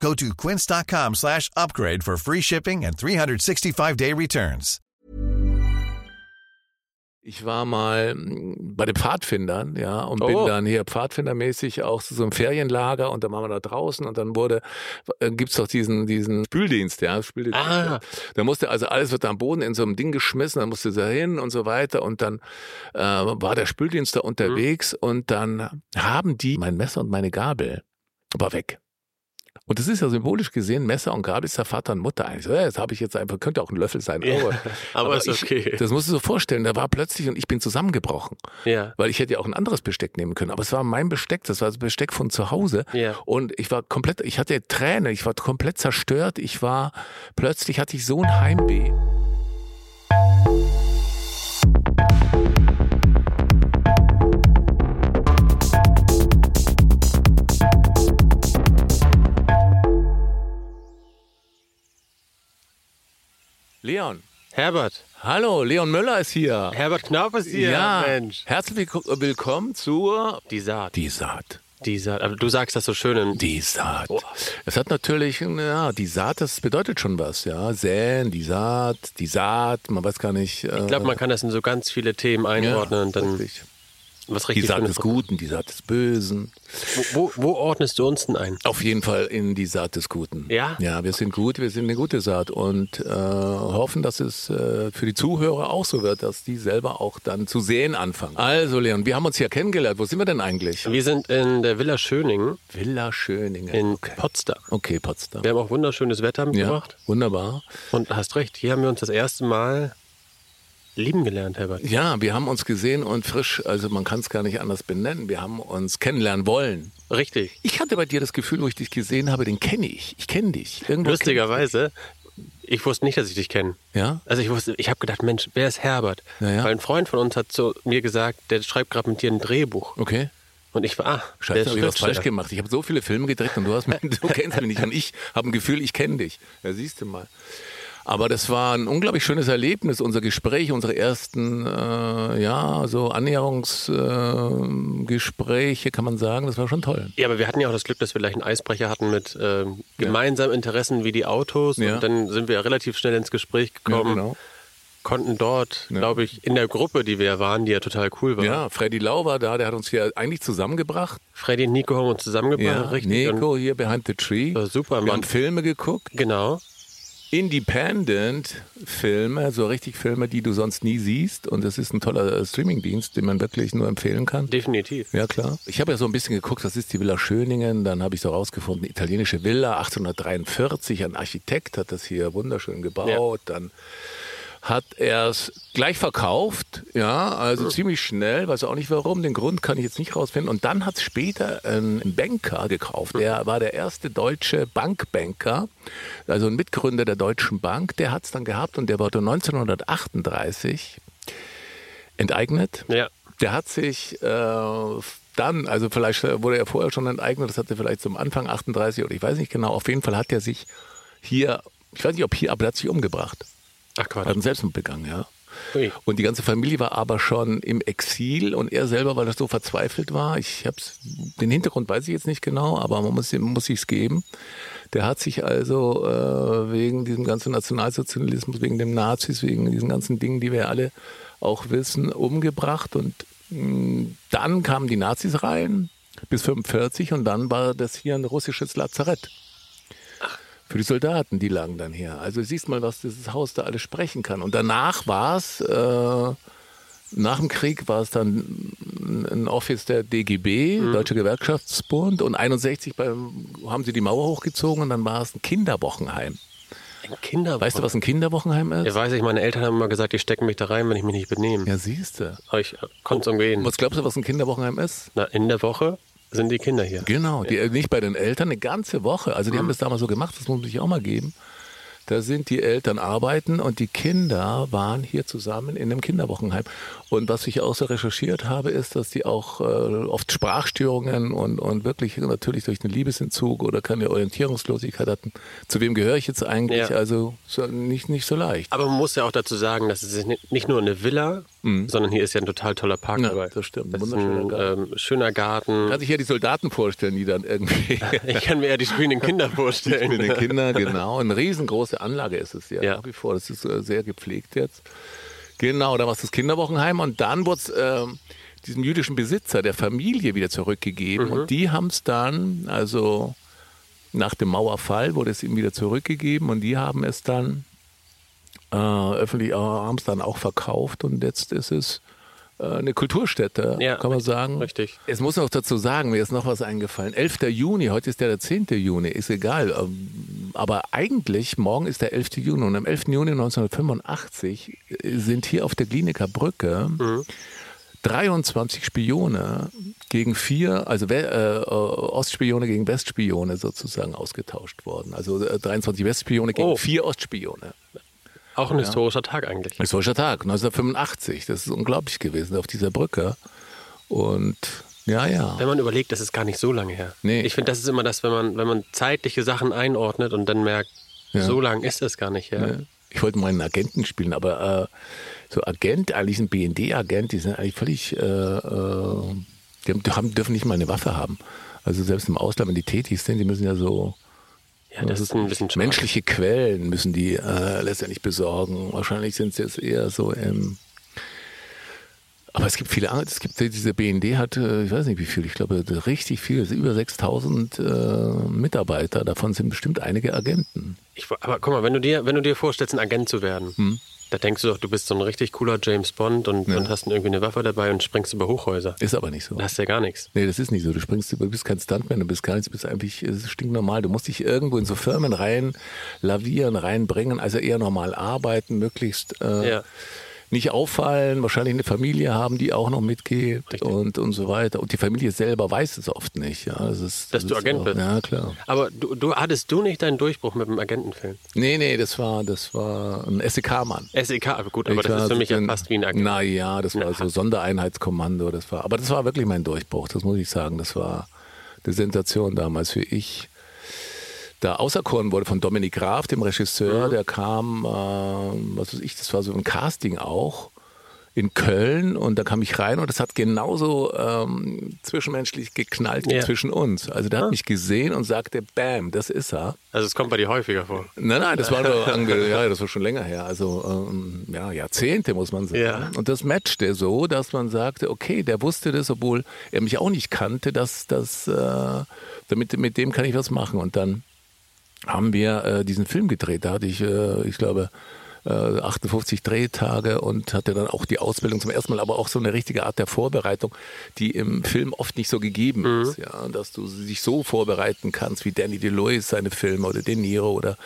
Go to quince.com slash upgrade for free shipping and 365-day returns. Ich war mal mm, bei den Pfadfindern, ja, und bin Oh. dann hier pfadfindermäßig auch zu so einem Ferienlager und dann waren wir da draußen und dann wurde, äh, gibt's doch diesen, diesen Spüldienst, ja, Spüldienst. Ah. Da musste, also alles wird am Boden in so einem Ding geschmissen, dann musste da hin und so weiter und dann äh, war der Spüldienst da unterwegs und dann haben die mein Messer und meine Gabel war weg. Und das ist ja symbolisch gesehen, Messer und Gabel ist ja Vater und Mutter eigentlich. Das habe ich jetzt einfach, könnte auch ein Löffel sein. Ja, aber, aber ist ich, okay. Das musst du so vorstellen, da war plötzlich und ich bin zusammengebrochen. Ja. Weil ich hätte ja auch ein anderes Besteck nehmen können. Aber es war mein Besteck, das war das Besteck von zu Hause. Ja. Und ich war komplett, ich hatte Tränen, ich war komplett zerstört. Ich war, plötzlich hatte ich so ein Heimweh. Leon. Herbert. Hallo, Leon Müller ist hier. Herbert Knauf ist hier. ja, Mensch. herzlich willk- willkommen zur Die Saat. Die Saat. Die Saat. Aber du sagst das so schön. In, Die Saat. Oh. Es hat natürlich, ja, die Saat, das bedeutet schon was, ja. Säen, die Saat, die Saat, man weiß gar nicht. Äh, ich glaube, man kann das in so ganz viele Themen einordnen und dann richtig. Was Die Saat des Guten, die Saat des Bösen. Wo, wo, wo ordnest du uns denn ein? Auf jeden Fall in die Saat des Guten. Ja? Ja, wir sind gut, wir sind eine gute Saat und äh, hoffen, dass es äh, für die Zuhörer auch so wird, dass die selber auch dann zu sehen anfangen. Also Leon, wir haben uns ja kennengelernt. Wo sind wir denn eigentlich? Wir sind in der Villa Schöningen Villa Schöningen. in okay. Potsdam. okay, Potsdam. Wir haben auch wunderschönes Wetter Ja, mitgebracht. wunderbar. Und hast recht, hier haben wir uns das erste Mal lieben gelernt, Herbert. Ja, wir haben uns gesehen und frisch, also man kann es gar nicht anders benennen, wir haben uns kennenlernen wollen. Richtig. Ich hatte bei dir das Gefühl, wo ich dich gesehen habe, den kenne ich. Ich kenne dich. Irgendwo Lustigerweise, ich wusste nicht, dass ich dich kenne. kenn- Ja? Also ich wusste, ich habe gedacht, Mensch, wer ist Herbert? Ja, ja. Weil ein Freund von uns hat zu mir gesagt, der schreibt gerade mit dir ein Drehbuch. Okay. Und ich war, ah, Scheiße, habe ich was falsch gemacht. Ich habe so viele Filme gedreht und du, hast mich, du kennst mich nicht. Und ich habe ein Gefühl, ich kenne dich. Ja, siehst du mal. Aber das war ein unglaublich schönes Erlebnis, unser Gespräch, unsere ersten, äh, ja, so Annäherungsgespräche, äh, kann man sagen. Das war schon toll. Ja, aber wir hatten ja auch das Glück, dass wir gleich einen Eisbrecher hatten mit ähm, gemeinsamen Interessen wie die Autos. Ja. Und dann sind wir relativ schnell ins Gespräch gekommen. genau. Konnten dort, glaube ich, in der Gruppe, die wir waren, die ja total cool war. Ja, Freddy Lau war da, der hat uns hier eigentlich zusammengebracht. Freddy und Nico haben uns zusammengebracht, Ja, richtig. Nico hier Behind the Tree. War super, Wir Mann. haben Filme geguckt. Genau. Independent-Filme, so richtig Filme, die du sonst nie siehst. Und das ist ein toller äh, Streamingdienst, den man wirklich nur empfehlen kann. Definitiv. Ja, klar. Ich habe ja so ein bisschen geguckt, das ist die Villa Schöningen. Dann habe ich so rausgefunden, italienische Villa, 1843. Ein Architekt hat das hier wunderschön gebaut. Dann hat er es gleich verkauft, ja, also ziemlich schnell, weiß auch nicht warum, den Grund kann ich jetzt nicht rausfinden. Und dann hat es später ein Banker gekauft. Der war der erste deutsche Bankbanker, also ein Mitgründer der Deutschen Bank. Der hat es dann gehabt und der wurde 1938 enteignet. Ja. Der hat sich äh, dann, also vielleicht wurde er vorher schon enteignet, das hatte vielleicht zum Anfang 38 oder ich weiß nicht genau, auf jeden Fall hat er sich hier, ich weiß nicht ob hier, aber er hat sich umgebracht. Ach Quatsch. hat einen Selbstmord begangen, ja. Ui. Und die ganze Familie war aber schon im Exil und er selber, weil er so verzweifelt war, ich hab's, den Hintergrund weiß ich jetzt nicht genau, aber man muss, muss sich's geben. Der hat sich also äh, wegen diesem ganzen Nationalsozialismus, wegen dem Nazis, wegen diesen ganzen Dingen, die wir alle auch wissen, umgebracht und mh, dann kamen die Nazis rein bis 45 und dann war das hier ein russisches Lazarett. Für die Soldaten, die lagen dann hier. Also siehst mal, was dieses Haus da alles sprechen kann. Und danach war es, äh, nach dem Krieg war es dann ein Office der DGB, Deutsche Gewerkschaftsbund. Und 61 beim, haben sie die Mauer hochgezogen und dann war es ein Kinderwochenheim. Ein Kinderwochenheim. Weißt du, was ein Kinderwochenheim ist? Ja, weiß ich, meine Eltern haben immer gesagt, die stecken mich da rein, wenn ich mich nicht benehme. Ja, siehst du. Aber ich konnte es umgehen. Was glaubst du, was ein Kinderwochenheim ist? Na, in der Woche sind die Kinder hier. Genau, die, nicht bei den Eltern, eine ganze Woche. Also die haben das damals so gemacht, das muss man sich auch mal geben. Da sind die Eltern arbeiten und die Kinder waren hier zusammen in einem Kinderwochenheim. Und was ich auch so recherchiert habe, ist, dass die auch äh, oft Sprachstörungen und, und wirklich natürlich durch einen Liebesentzug oder keine Orientierungslosigkeit hatten. Zu wem gehöre ich jetzt eigentlich? Ja. Also so, nicht, nicht so leicht. Aber man muss ja auch dazu sagen, dass es nicht nur eine Villa, sondern hier ist ja ein total toller Park Mhm. Ja, dabei. das stimmt. Das ist Wunderschöner ein Garten. ähm, schöner Garten. Kann sich ja die Soldaten vorstellen, die dann irgendwie Ich kann mir eher die spielenden Kinder vorstellen. mit den Kindern, genau. Eine riesengroße Anlage ist es ja, Ja. nach wie vor. Das ist äh, sehr gepflegt jetzt. Genau, da war es das Kinderwochenheim und dann wurde es ähm, diesem jüdischen Besitzer der Familie wieder zurückgegeben und die haben es dann, also nach dem Mauerfall wurde es ihm wieder zurückgegeben und die haben es dann äh, öffentlich äh, haben es dann auch verkauft und jetzt ist es äh, eine Kulturstätte, Ja, kann man sagen. richtig. Es muss noch dazu sagen, mir ist noch was eingefallen. 11. Juni, heute ist ja der 10. Juni, ist egal. ähm, Aber eigentlich, morgen ist der 11. Juni und am 11. Juni 1985 sind hier auf der Kliniker Brücke 23 Spione gegen vier, also äh, äh, Ostspione gegen Westspione sozusagen ausgetauscht worden. Also äh, 23 Westspione gegen Oh. vier Ostspione. Auch ein historischer Tag eigentlich. Historischer Tag, 1985. Das ist unglaublich gewesen auf dieser Brücke. Und ja, ja. Wenn man überlegt, das ist gar nicht so lange her. Nee. Ich finde, das ist immer das, wenn man, wenn man zeitliche Sachen einordnet und dann merkt, Ja. so lang ist das gar nicht her. Ich wollte mal einen Agenten spielen, aber äh, so Agent, eigentlich ein BND-Agent, die sind eigentlich völlig, äh, äh, die haben, dürfen nicht mal eine Waffe haben. Also selbst im Ausland, wenn die tätig sind, die müssen ja so Ja, das ist ein bisschen schade. menschliche Quellen müssen die äh, letztendlich besorgen. Wahrscheinlich sind sie jetzt eher so im aber es gibt viele es gibt diese BND hat, äh, ich weiß nicht wie viel, ich glaube richtig viel, es sind über 6000 äh, Mitarbeiter, davon sind bestimmt einige Agenten. Ich, aber guck mal, wenn du dir, wenn du dir vorstellst, ein Agent zu werden, Hm. Da denkst du doch, du bist so ein richtig cooler James Bond und, und hast irgendwie eine Waffe dabei und springst über Hochhäuser. Ist aber nicht so. Da hast du ja gar nichts. Nee, das ist nicht so. Du springst, du bist kein Stuntman, du bist gar nichts, du bist eigentlich, stinknormal. Du musst dich irgendwo in so Firmen rein lavieren, reinbringen, also eher normal arbeiten, möglichst äh, Ja. Nicht auffallen, wahrscheinlich eine Familie haben, die auch noch mitgeht Richtig. und, und so weiter. Und die Familie selber weiß es oft nicht. Ja, das ist, Dass das du Agent auch, bist. Ja, klar. Aber du, du hattest du nicht deinen Durchbruch mit dem Agentenfilm? Nee, nee, das war, das war ein SEK-Mann. SEK, aber gut, aber das ist für mich ja fast wie ein Agent. Naja, das war so Sondereinheitskommando. Das war, aber das war wirklich mein Durchbruch, das muss ich sagen. Das war eine Sensation damals für ich. Da auserkoren wurde von Dominik Graf, dem Regisseur, der kam, äh, was weiß ich, das war so ein Casting auch in Köln und da kam ich rein und das hat genauso ähm, zwischenmenschlich geknallt wie Ja. zwischen uns. Also der hat mich gesehen und sagte, Bam, das ist er. Also es kommt bei dir häufiger vor. Nein, nein, das war ja, das war schon länger her. Also ähm, ja, Jahrzehnte muss man sagen. Ja. Und das matchte so, dass man sagte, okay, der wusste das, obwohl er mich auch nicht kannte, dass das äh, damit mit dem kann ich was machen. Und dann haben wir äh, diesen Film gedreht. Da hatte ich, äh, ich glaube, äh, 58 Drehtage und hatte dann auch die Ausbildung zum ersten Mal, aber auch so eine richtige Art der Vorbereitung, die im Film oft nicht so gegeben ist. Ja, dass du dich so vorbereiten kannst, wie Danny DeLuise seine Filme oder De Niro oder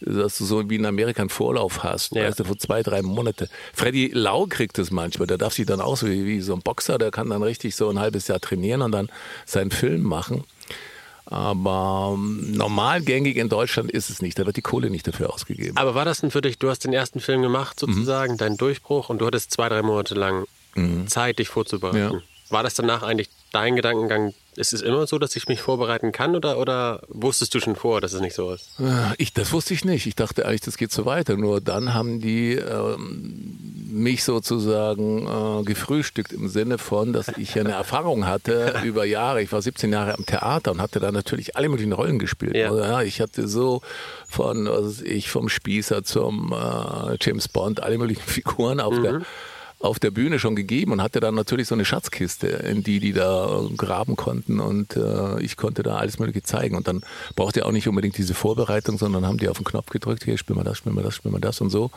dass du so wie in Amerika einen Vorlauf hast, Ja. weißt du, vor zwei, drei Monate. Freddy Lau kriegt es manchmal, der darf sich dann auch so wie, wie so ein Boxer, der kann dann richtig so ein halbes Jahr trainieren und dann seinen Film machen. Aber ähm, normal gängig in Deutschland ist es nicht. Da wird die Kohle nicht dafür ausgegeben. Aber war das denn für dich, du hast den ersten Film gemacht sozusagen, Mhm. dein Durchbruch und du hattest zwei, drei Monate lang Zeit, dich vorzubereiten. Ja. War das danach eigentlich dein Gedankengang, ist es immer so, dass ich mich vorbereiten kann oder, oder wusstest du schon vor, dass es nicht so ist? Äh, Ich, das wusste ich nicht. Ich dachte eigentlich, das geht so weiter. Nur dann haben die ähm, mich sozusagen äh, gefrühstückt im Sinne von, dass ich eine Erfahrung hatte über Jahre. Ich war 17 Jahre am Theater und hatte da natürlich alle möglichen Rollen gespielt. Ja. Also, ja, ich hatte so von, was ich, vom Spießer zum äh, James Bond, alle möglichen Figuren auf der auf der Bühne schon gegeben und hatte dann natürlich so eine Schatzkiste, in die die da äh, graben konnten und äh, ich konnte da alles Mögliche zeigen. Und dann brauchte ihr auch nicht unbedingt diese Vorbereitung, sondern haben die auf den Knopf gedrückt, hier spiel mal das, spiel mal das, spiel mal das und so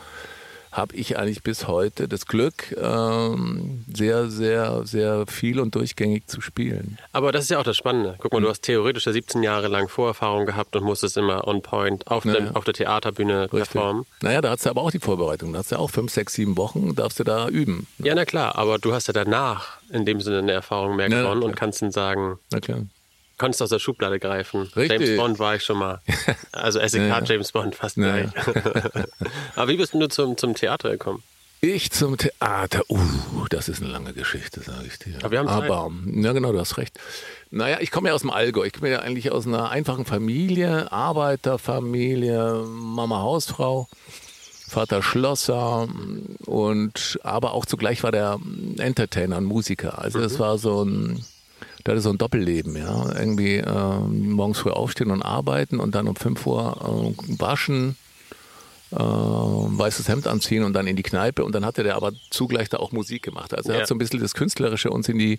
habe ich eigentlich bis heute das Glück, ähm, sehr, sehr, sehr viel und durchgängig zu spielen. Aber das ist ja auch das Spannende. Guck mal, Mhm. du hast theoretisch ja 17 Jahre lang Vorerfahrung gehabt und musstest immer on point auf, Ja, der, ja. auf der Theaterbühne performen. Naja, da hast du aber auch die Vorbereitung. Da hast du auch fünf, sechs, sieben Wochen, darfst du da üben. Ja, na klar, aber du hast ja danach in dem Sinne eine Erfahrung mehr Ja, gewonnen klar. und kannst dann sagen, Na klar. Konntest aus der Schublade greifen. Richtig. James Bond war ich schon mal. Also SEK Ja. James Bond fast Ja. gleich. Aber wie bist du zum, zum Theater gekommen? Ich zum Theater. Uh, das ist eine lange Geschichte, sage ich dir. Aber wir haben Zeit. Aber, ja genau, du hast recht. Naja, ich komme ja aus dem Allgäu. Ich komme ja eigentlich aus einer einfachen Familie, Arbeiterfamilie, Mama Hausfrau, Vater Schlosser und aber auch zugleich war der Entertainer, ein Musiker. Also das war so ein, der hatte so ein Doppelleben, ja. Irgendwie ähm, morgens früh aufstehen und arbeiten und dann um 5 Uhr äh, waschen, äh, weißes Hemd anziehen und dann in die Kneipe und dann hatte der aber zugleich da auch Musik gemacht. Also er Ja. hat so ein bisschen das Künstlerische uns in die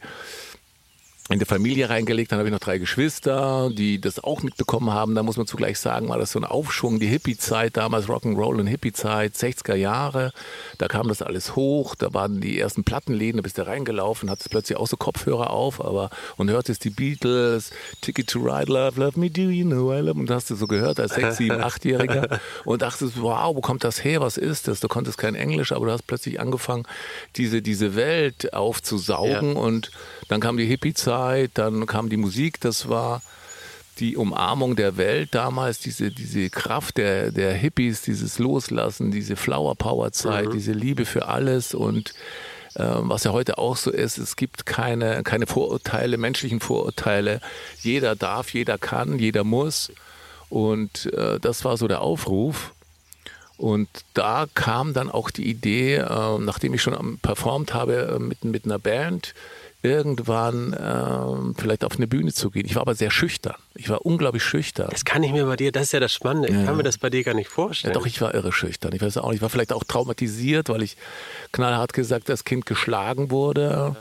in die Familie reingelegt. Dann habe ich noch drei Geschwister, die das auch mitbekommen haben. Da muss man zugleich sagen, war das so ein Aufschwung, die Hippie-Zeit damals, Rock'n'Roll und Hippie-Zeit, 60er Jahre. Da kam das alles hoch. Da waren die ersten Plattenläden, da bist du reingelaufen, hattest plötzlich auch so Kopfhörer auf, aber und hörtest die Beatles, Ticket to Ride, Love, Love Me, Do You Know I Love, und hast du so gehört als sechs, sieben, achtjähriger und dachtest, wow, wo kommt das her? Was ist das? Du konntest kein Englisch, aber du hast plötzlich angefangen, diese, diese Welt aufzusaugen Ja. und dann kam die Hippie-Zeit, dann kam die Musik, das war die Umarmung der Welt damals, diese, diese Kraft der, der Hippies, dieses Loslassen, diese Flower Power Zeit, diese Liebe für alles und ähm, was ja heute auch so ist, es gibt keine, keine Vorurteile, menschlichen Vorurteile. Jeder darf, jeder kann, jeder muss. Und äh, das war so der Aufruf. Und da kam dann auch die Idee, äh, nachdem ich schon performt habe äh, mit, mit einer Band, irgendwann äh, vielleicht auf eine Bühne zu gehen. Ich war aber sehr schüchtern. Ich war unglaublich schüchtern. Das kann ich mir bei dir, das ist ja das Spannende. Ich kann mir das bei dir gar nicht Ja, vorstellen. doch, ich war irre schüchtern. Ich weiß auch nicht. Ich war vielleicht auch traumatisiert, weil ich knallhart gesagt als Kind geschlagen wurde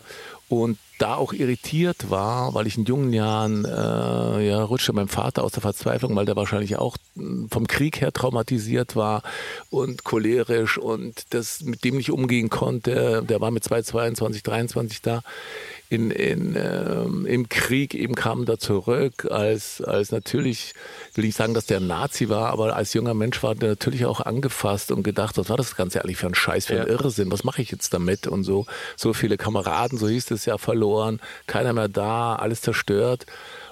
und da auch irritiert war, weil ich in jungen Jahren äh, ja, rutschte meinem Vater aus der Verzweiflung, weil der wahrscheinlich auch mh, vom Krieg her traumatisiert war und cholerisch und das mit dem nicht umgehen konnte. Der war mit 2, 22, 23 da in, in, ähm, im Krieg eben kam da zurück als, als natürlich, will ich sagen, dass der Nazi war, aber als junger Mensch war der natürlich auch angefasst und gedacht, was war das Ganze eigentlich für ein Scheiß, für ein Ja. Irrsinn, was mache ich jetzt damit und so. So viele Kameraden, so hieß es ja, verloren, keiner mehr da, alles zerstört.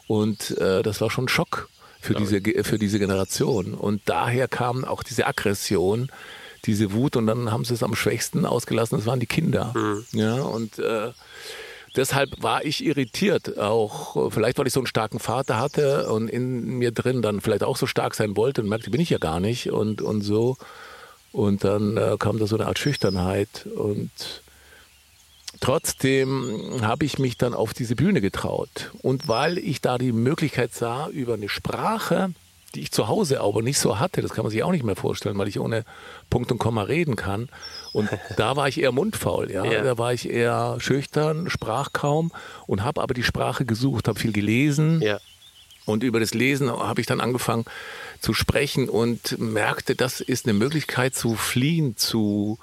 Und äh, das war schon ein Schock für diese, für diese Generation. Und daher kam auch diese Aggression, diese Wut. Und dann haben sie es am schwächsten ausgelassen, das waren die Kinder. Ja, und äh, deshalb war ich irritiert, auch. Vielleicht, weil ich so einen starken Vater hatte und in mir drin dann vielleicht auch so stark sein wollte und merkte, bin ich ja gar nicht und, und so. Und dann äh, kam da so eine Art Schüchternheit und trotzdem habe ich mich dann auf diese Bühne getraut. Und weil ich da die Möglichkeit sah, über eine Sprache, die ich zu Hause aber nicht so hatte, das kann man sich auch nicht mehr vorstellen, weil ich ohne Punkt und Komma reden kann. Und da war ich eher mundfaul, ja. Ja. Da war ich eher schüchtern, sprach kaum und habe aber die Sprache gesucht, habe viel gelesen. ja. Und über das Lesen habe ich dann angefangen zu sprechen und merkte, das ist eine Möglichkeit zu fliehen, zu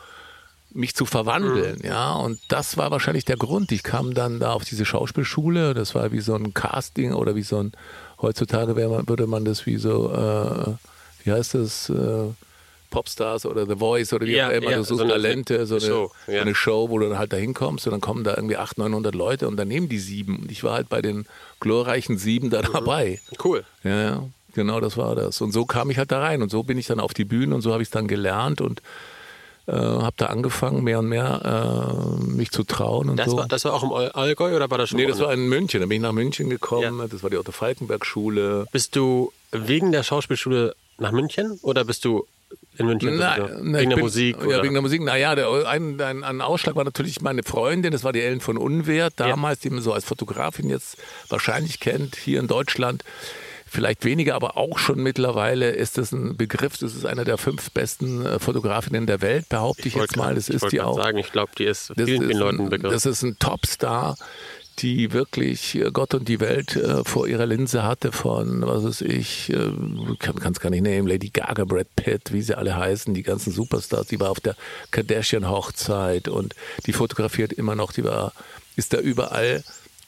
mich zu verwandeln, ja. Und das war wahrscheinlich der Grund. Ich kam dann da auf diese Schauspielschule. Das war wie so ein Casting oder wie so ein heutzutage wäre man, würde man das wie so, äh, wie heißt das? Äh, Popstars oder The Voice oder wie Ja, auch immer, ja, du suchst so eine Talente, so eine, Show, ja. so eine Show, wo du dann halt da hinkommst und dann kommen da irgendwie 800, 900 Leute und dann nehmen die sieben. Und ich war halt bei den glorreichen sieben Mhm. da dabei. Cool. Ja, ja, genau, das war das. Und so kam ich halt da rein und so bin ich dann auf die Bühne und so habe ich es dann gelernt und äh, habe da angefangen, mehr und mehr äh, mich zu trauen und Das, so. war, das war auch im All- Allgäu oder war das schon? nee, das war in München. Da bin ich nach München gekommen. Ja. Das war die Otto Falkenberg Schule. Bist du wegen der Schauspielschule nach München oder bist du in München? Nein, sowieso? nein, wegen der bin- Musik? Ja, oder? wegen der Musik. Naja, der, ein, ein, ein Ausschlag war natürlich meine Freundin, das war die Ellen von Unwert, damals, die man so als Fotografin jetzt wahrscheinlich kennt, hier in Deutschland. Vielleicht weniger, aber auch schon mittlerweile ist das ein Begriff. Das ist einer der fünf besten äh, Fotografinnen der Welt, behaupte ich, wollte jetzt mal. Das ich ist die auch. sagen, ich glaube, die ist vielen, ist vielen Leuten ein, Begriff. Das ist ein Topstar, die wirklich äh, Gott und die Welt äh, vor ihrer Linse hatte von, was weiß ich, äh, kann es gar nicht nehmen, Lady Gaga, Brad Pitt, wie sie alle heißen, die ganzen Superstars, die war auf der Kardashian-Hochzeit und die fotografiert immer noch, die war, ist da überall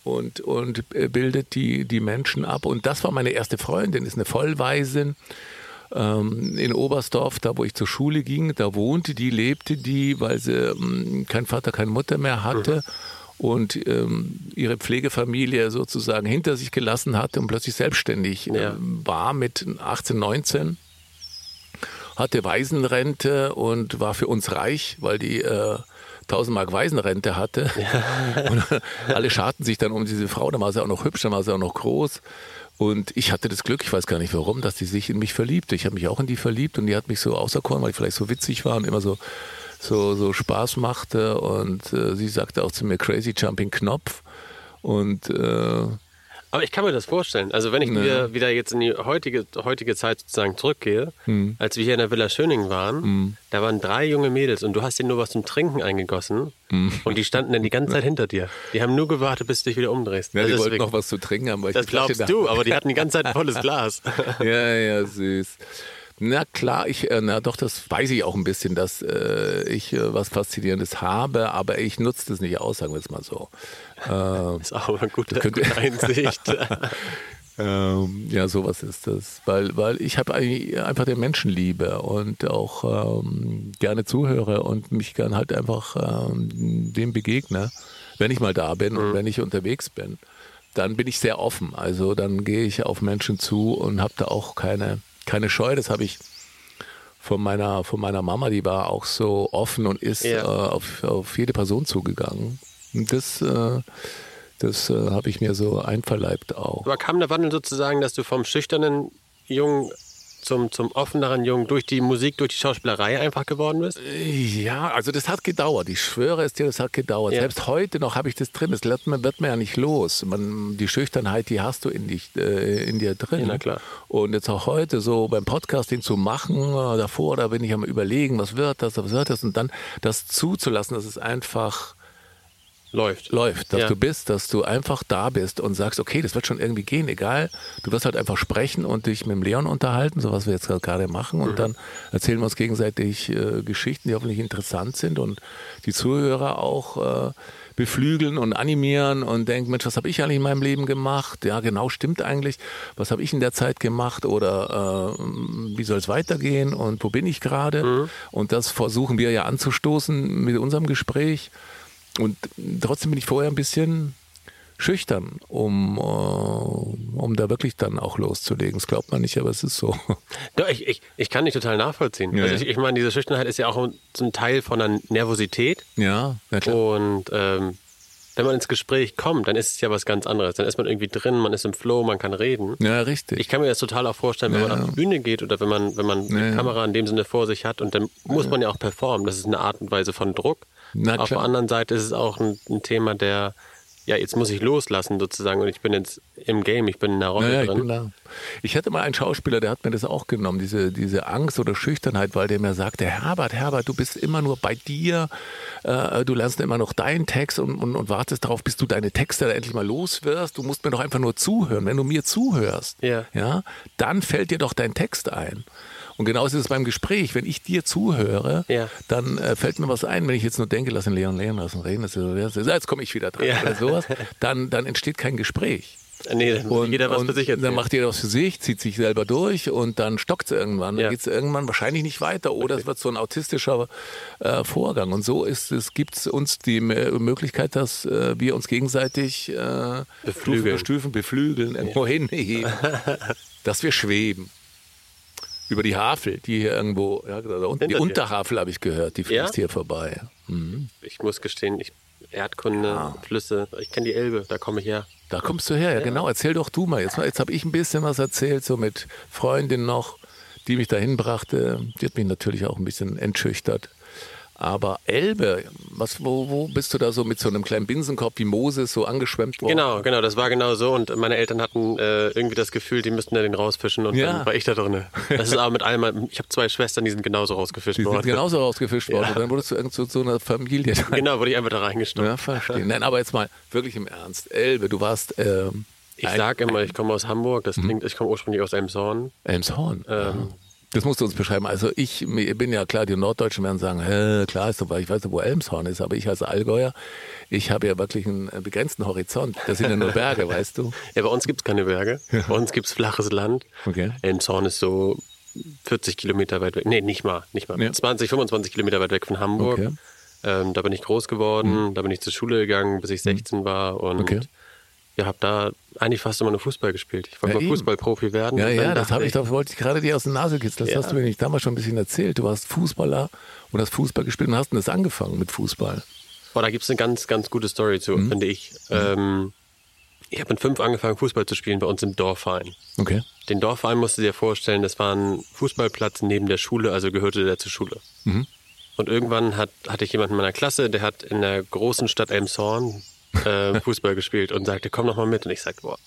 und, und äh, bildet die, die Menschen ab. Und das war meine erste Freundin, ist eine Vollwaisin ähm, in Oberstdorf, da wo ich zur Schule ging, da wohnte die, lebte die, weil sie ähm, keinen Vater, keine Mutter mehr hatte. und ähm, ihre Pflegefamilie sozusagen hinter sich gelassen hatte und plötzlich selbstständig Ja. äh, war mit 18, 19 hatte Waisenrente und war für uns reich, weil die äh, 1000 Mark Waisenrente hatte. Und alle scharten sich dann um diese Frau. Da war sie auch noch hübsch, dann war sie auch noch groß. Und ich hatte das Glück, ich weiß gar nicht warum, dass die sich in mich verliebte. Ich habe mich auch in die verliebt und die hat mich so auserkoren, weil ich vielleicht so witzig war und immer so so, so Spaß machte. Und äh, sie sagte auch zu mir Crazy Jumping Knopf. Und äh, Aber ich kann mir das vorstellen. Also wenn ich Ne. wieder, wieder jetzt in die heutige, heutige Zeit sozusagen zurückgehe, Hm. als wir hier in der Villa Schöning waren, da waren drei junge Mädels und du hast ihnen nur was zum Trinken eingegossen Hm. und die standen dann die ganze Zeit hinter dir. Die haben nur gewartet, bis du dich wieder umdrehst. ja, Das die wollten wirklich- noch was zu trinken haben. Weil ich das glaubst du, aber die hatten die ganze Zeit ein volles Glas. Ja, ja, süß. Na klar, ich, äh, na doch, das weiß ich auch ein bisschen, dass äh, ich äh, was Faszinierendes habe, aber ich nutze das nicht aus, sagen wir es mal so. Äh, ist auch eine gute, könnte- gute Einsicht. ähm, ja, sowas ist das, weil, weil ich habe einfach den Menschen liebe und auch ähm, gerne zuhöre und mich gern halt einfach ähm, dem begegne, wenn ich mal da bin und wenn ich unterwegs bin. Dann bin ich sehr offen. Also dann gehe ich auf Menschen zu und habe da auch keine, keine Scheu. Das habe ich von meiner, von meiner Mama, die war auch so offen und ist Ja. äh, auf, auf jede Person zugegangen. Und das, äh, das äh, habe ich mir so einverleibt auch. Aber kam der Wandel sozusagen, dass du vom schüchternen Jungen zum, zum offeneren Jungen durch die Musik, durch die Schauspielerei einfach geworden bist? Ja, also das hat gedauert. Ich schwöre es dir, das hat gedauert. Ja. Selbst heute noch habe ich das drin. Das wird mir, wird mir ja nicht los. Man, die Schüchternheit, die hast du in, dich, äh, in dir drin. Ja, na klar. Und jetzt auch heute so beim Podcasting zu machen, äh, davor, da bin ich am überlegen, was wird das, was wird das und dann das zuzulassen, dass es einfach Läuft. läuft, dass Ja. du bist, dass du einfach da bist und sagst, okay, das wird schon irgendwie gehen, egal. Du wirst halt einfach sprechen und dich mit dem Leon unterhalten, so was wir jetzt gerade machen. Und dann erzählen wir uns gegenseitig äh, Geschichten, die hoffentlich interessant sind und die Zuhörer auch äh, beflügeln und animieren und denken, Mensch, was habe ich eigentlich in meinem Leben gemacht? Ja, genau, stimmt eigentlich. Was habe ich in der Zeit gemacht oder äh, wie soll es weitergehen und wo bin ich gerade? Und das versuchen wir ja anzustoßen mit unserem Gespräch. Und trotzdem bin ich vorher ein bisschen schüchtern, um, äh, um da wirklich dann auch loszulegen. Das glaubt man nicht, aber es ist so. Doch, ich, ich, ich kann dich total nachvollziehen. Ja, also ich, ich meine, diese Schüchternheit ist ja auch ein Teil von einer Nervosität. Ja, na klar. Und ähm, wenn man ins Gespräch kommt, dann ist es ja was ganz anderes. Dann ist man irgendwie drin, man ist im Flow, man kann reden. Ja, richtig. Ich kann mir das total auch vorstellen, wenn Ja. man auf die Bühne geht oder wenn man, wenn man Ja, ja. Kamera in dem Sinne vor sich hat und dann muss man ja auch performen. Das ist eine Art und Weise von Druck. Na auf der anderen Seite ist es auch ein, ein Thema der, ja, jetzt muss ich loslassen sozusagen und ich bin jetzt im Game, ich bin in der Rolle Ja, ja, ich drin. bin da. Ich hatte mal einen Schauspieler, der hat mir das auch genommen, diese, diese Angst oder Schüchternheit, weil der mir sagte, Herbert, Herbert, du bist immer nur bei dir, äh, du lernst immer noch deinen Text und, und, und wartest darauf, bis du deine Texte endlich mal los wirst. Du musst mir doch einfach nur zuhören. Wenn du mir zuhörst, Ja. ja, dann fällt dir doch dein Text ein. Und genauso ist es beim Gespräch. Wenn ich dir zuhöre, Ja. dann äh, fällt mir was ein. Wenn ich jetzt nur denke, lass ihn Leon Leon lassen reden, das ist, das ist, jetzt komme ich wieder dran Ja. oder sowas, dann, dann entsteht kein Gespräch. Nee, dann muss Und, jeder was für sich erzählen. Dann macht jeder was für sich, zieht sich selber durch und dann stockt es irgendwann. Dann Ja. geht es irgendwann wahrscheinlich nicht weiter oder es wird so ein autistischer äh, Vorgang. Und so ist es, gibt es uns die Möglichkeit, dass äh, wir uns gegenseitig äh, Beflügeln. Stufen beflügeln, irgendwo hinheben, dass wir schweben. Über die Havel, die hier irgendwo, ja, die dir. Unterhavel habe ich gehört, die fließt Ja? hier vorbei. Ich muss gestehen, ich, Erdkunde, Ah. Flüsse, ich kenne die Elbe, da komme ich her. Da kommst du her, ja, genau. Erzähl doch du mal. Jetzt, jetzt habe ich ein bisschen was erzählt, so mit Freundin noch, die mich dahin brachte. Die hat mich natürlich auch ein bisschen entschüchtert. Aber Elbe, was, wo, wo bist du da so mit so einem kleinen Binsenkorb wie Moses so angeschwemmt worden? Genau, genau, das war genau so. Und meine Eltern hatten äh, irgendwie das Gefühl, die müssten da den rausfischen und Ja. dann war ich da drin. Das ist aber mit allem, ich habe zwei Schwestern, die sind genauso rausgefischt Die sind worden. genauso rausgefischt worden. Und dann wurdest du irgend zu so einer Familie. Genau, wurde ich einfach da reingestopft. Ja, verstehe. Nein, aber jetzt mal wirklich im Ernst. Elbe, du warst ähm, Ich ein- sag immer, ich komme aus Hamburg, Mhm. das klingt, ich komme ursprünglich aus Elmshorn. Elmshorn. Ähm, ja. Das musst du uns beschreiben. Also ich bin ja klar, die Norddeutschen werden sagen, Hä, klar ist weil ich weiß nicht, wo Elmshorn ist, aber ich als Allgäuer, ich habe ja wirklich einen begrenzten Horizont. Das sind ja nur Berge, weißt du? Ja, bei uns gibt's keine Berge. Bei uns gibt's flaches Land. Okay. Elmshorn ist so 40 Kilometer weit weg. Nee, nicht mal, nicht mal. Ja. 20, 25 Kilometer weit weg von Hamburg. Okay. Ähm, da bin ich groß geworden, da bin ich zur Schule gegangen, bis ich 16 war und Mhm. Okay. Ja, habe da eigentlich fast immer nur Fußball gespielt. Ich wollte Ja, mal eben. Fußballprofi werden. Ja, ja, das habe ich, da wollte ich gerade dir aus der Nase kitzeln. Das Ja. hast du mir nicht damals schon ein bisschen erzählt. Du warst Fußballer und hast Fußball gespielt und hast das angefangen mit Fußball. Boah, da gibt's eine ganz, ganz gute Story zu, Mhm. finde ich. Ähm, ich habe mit fünf angefangen, Fußball zu spielen bei uns im Dorfverein. Okay. Den Dorfverein musst du dir vorstellen, das war ein Fußballplatz neben der Schule, also gehörte der zur Schule. Mhm. Und irgendwann hat, hatte ich jemanden in meiner Klasse, der hat in der großen Stadt Elmshorn äh, Fußball gespielt und sagte, komm noch mal mit. Und ich sagte, boah.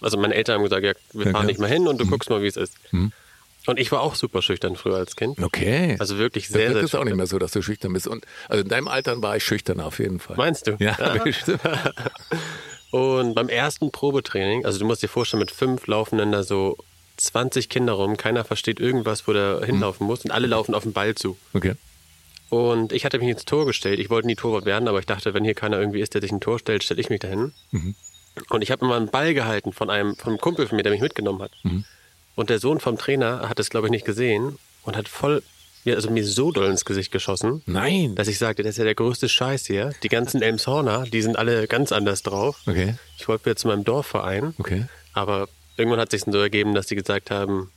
Also meine Eltern haben gesagt, ja, wir Ja, fahren klar. nicht mal hin und du guckst mal, wie es ist. Und ich war auch super schüchtern früher als Kind. Okay. Also wirklich das sehr, wird sehr es auch nicht mehr so, dass du schüchtern bist. Und also in deinem Alter war ich schüchtern auf jeden Fall. Meinst du? Ja, bestimmt. Und beim ersten Probetraining, also du musst dir vorstellen, mit fünf laufen dann da so 20 Kinder rum, keiner versteht irgendwas, wo der hinlaufen muss und alle laufen auf den Ball zu. Okay. Und ich hatte mich ins Tor gestellt. Ich wollte nie Torwart werden, aber ich dachte, wenn hier keiner irgendwie ist, der sich ein Tor stellt, stelle ich mich dahin. Und ich habe immer einen Ball gehalten von einem, von einem Kumpel von mir, der mich mitgenommen hat. Und der Sohn vom Trainer hat es, glaube ich, nicht gesehen und hat voll, also mir so doll ins Gesicht geschossen, Nein. dass ich sagte, das ist ja der größte Scheiß hier. Die ganzen Elmshorner, die sind alle ganz anders drauf. Okay. Ich wollte wieder zu meinem Dorfverein. Okay. Aber irgendwann hat sich so ergeben, dass die gesagt haben,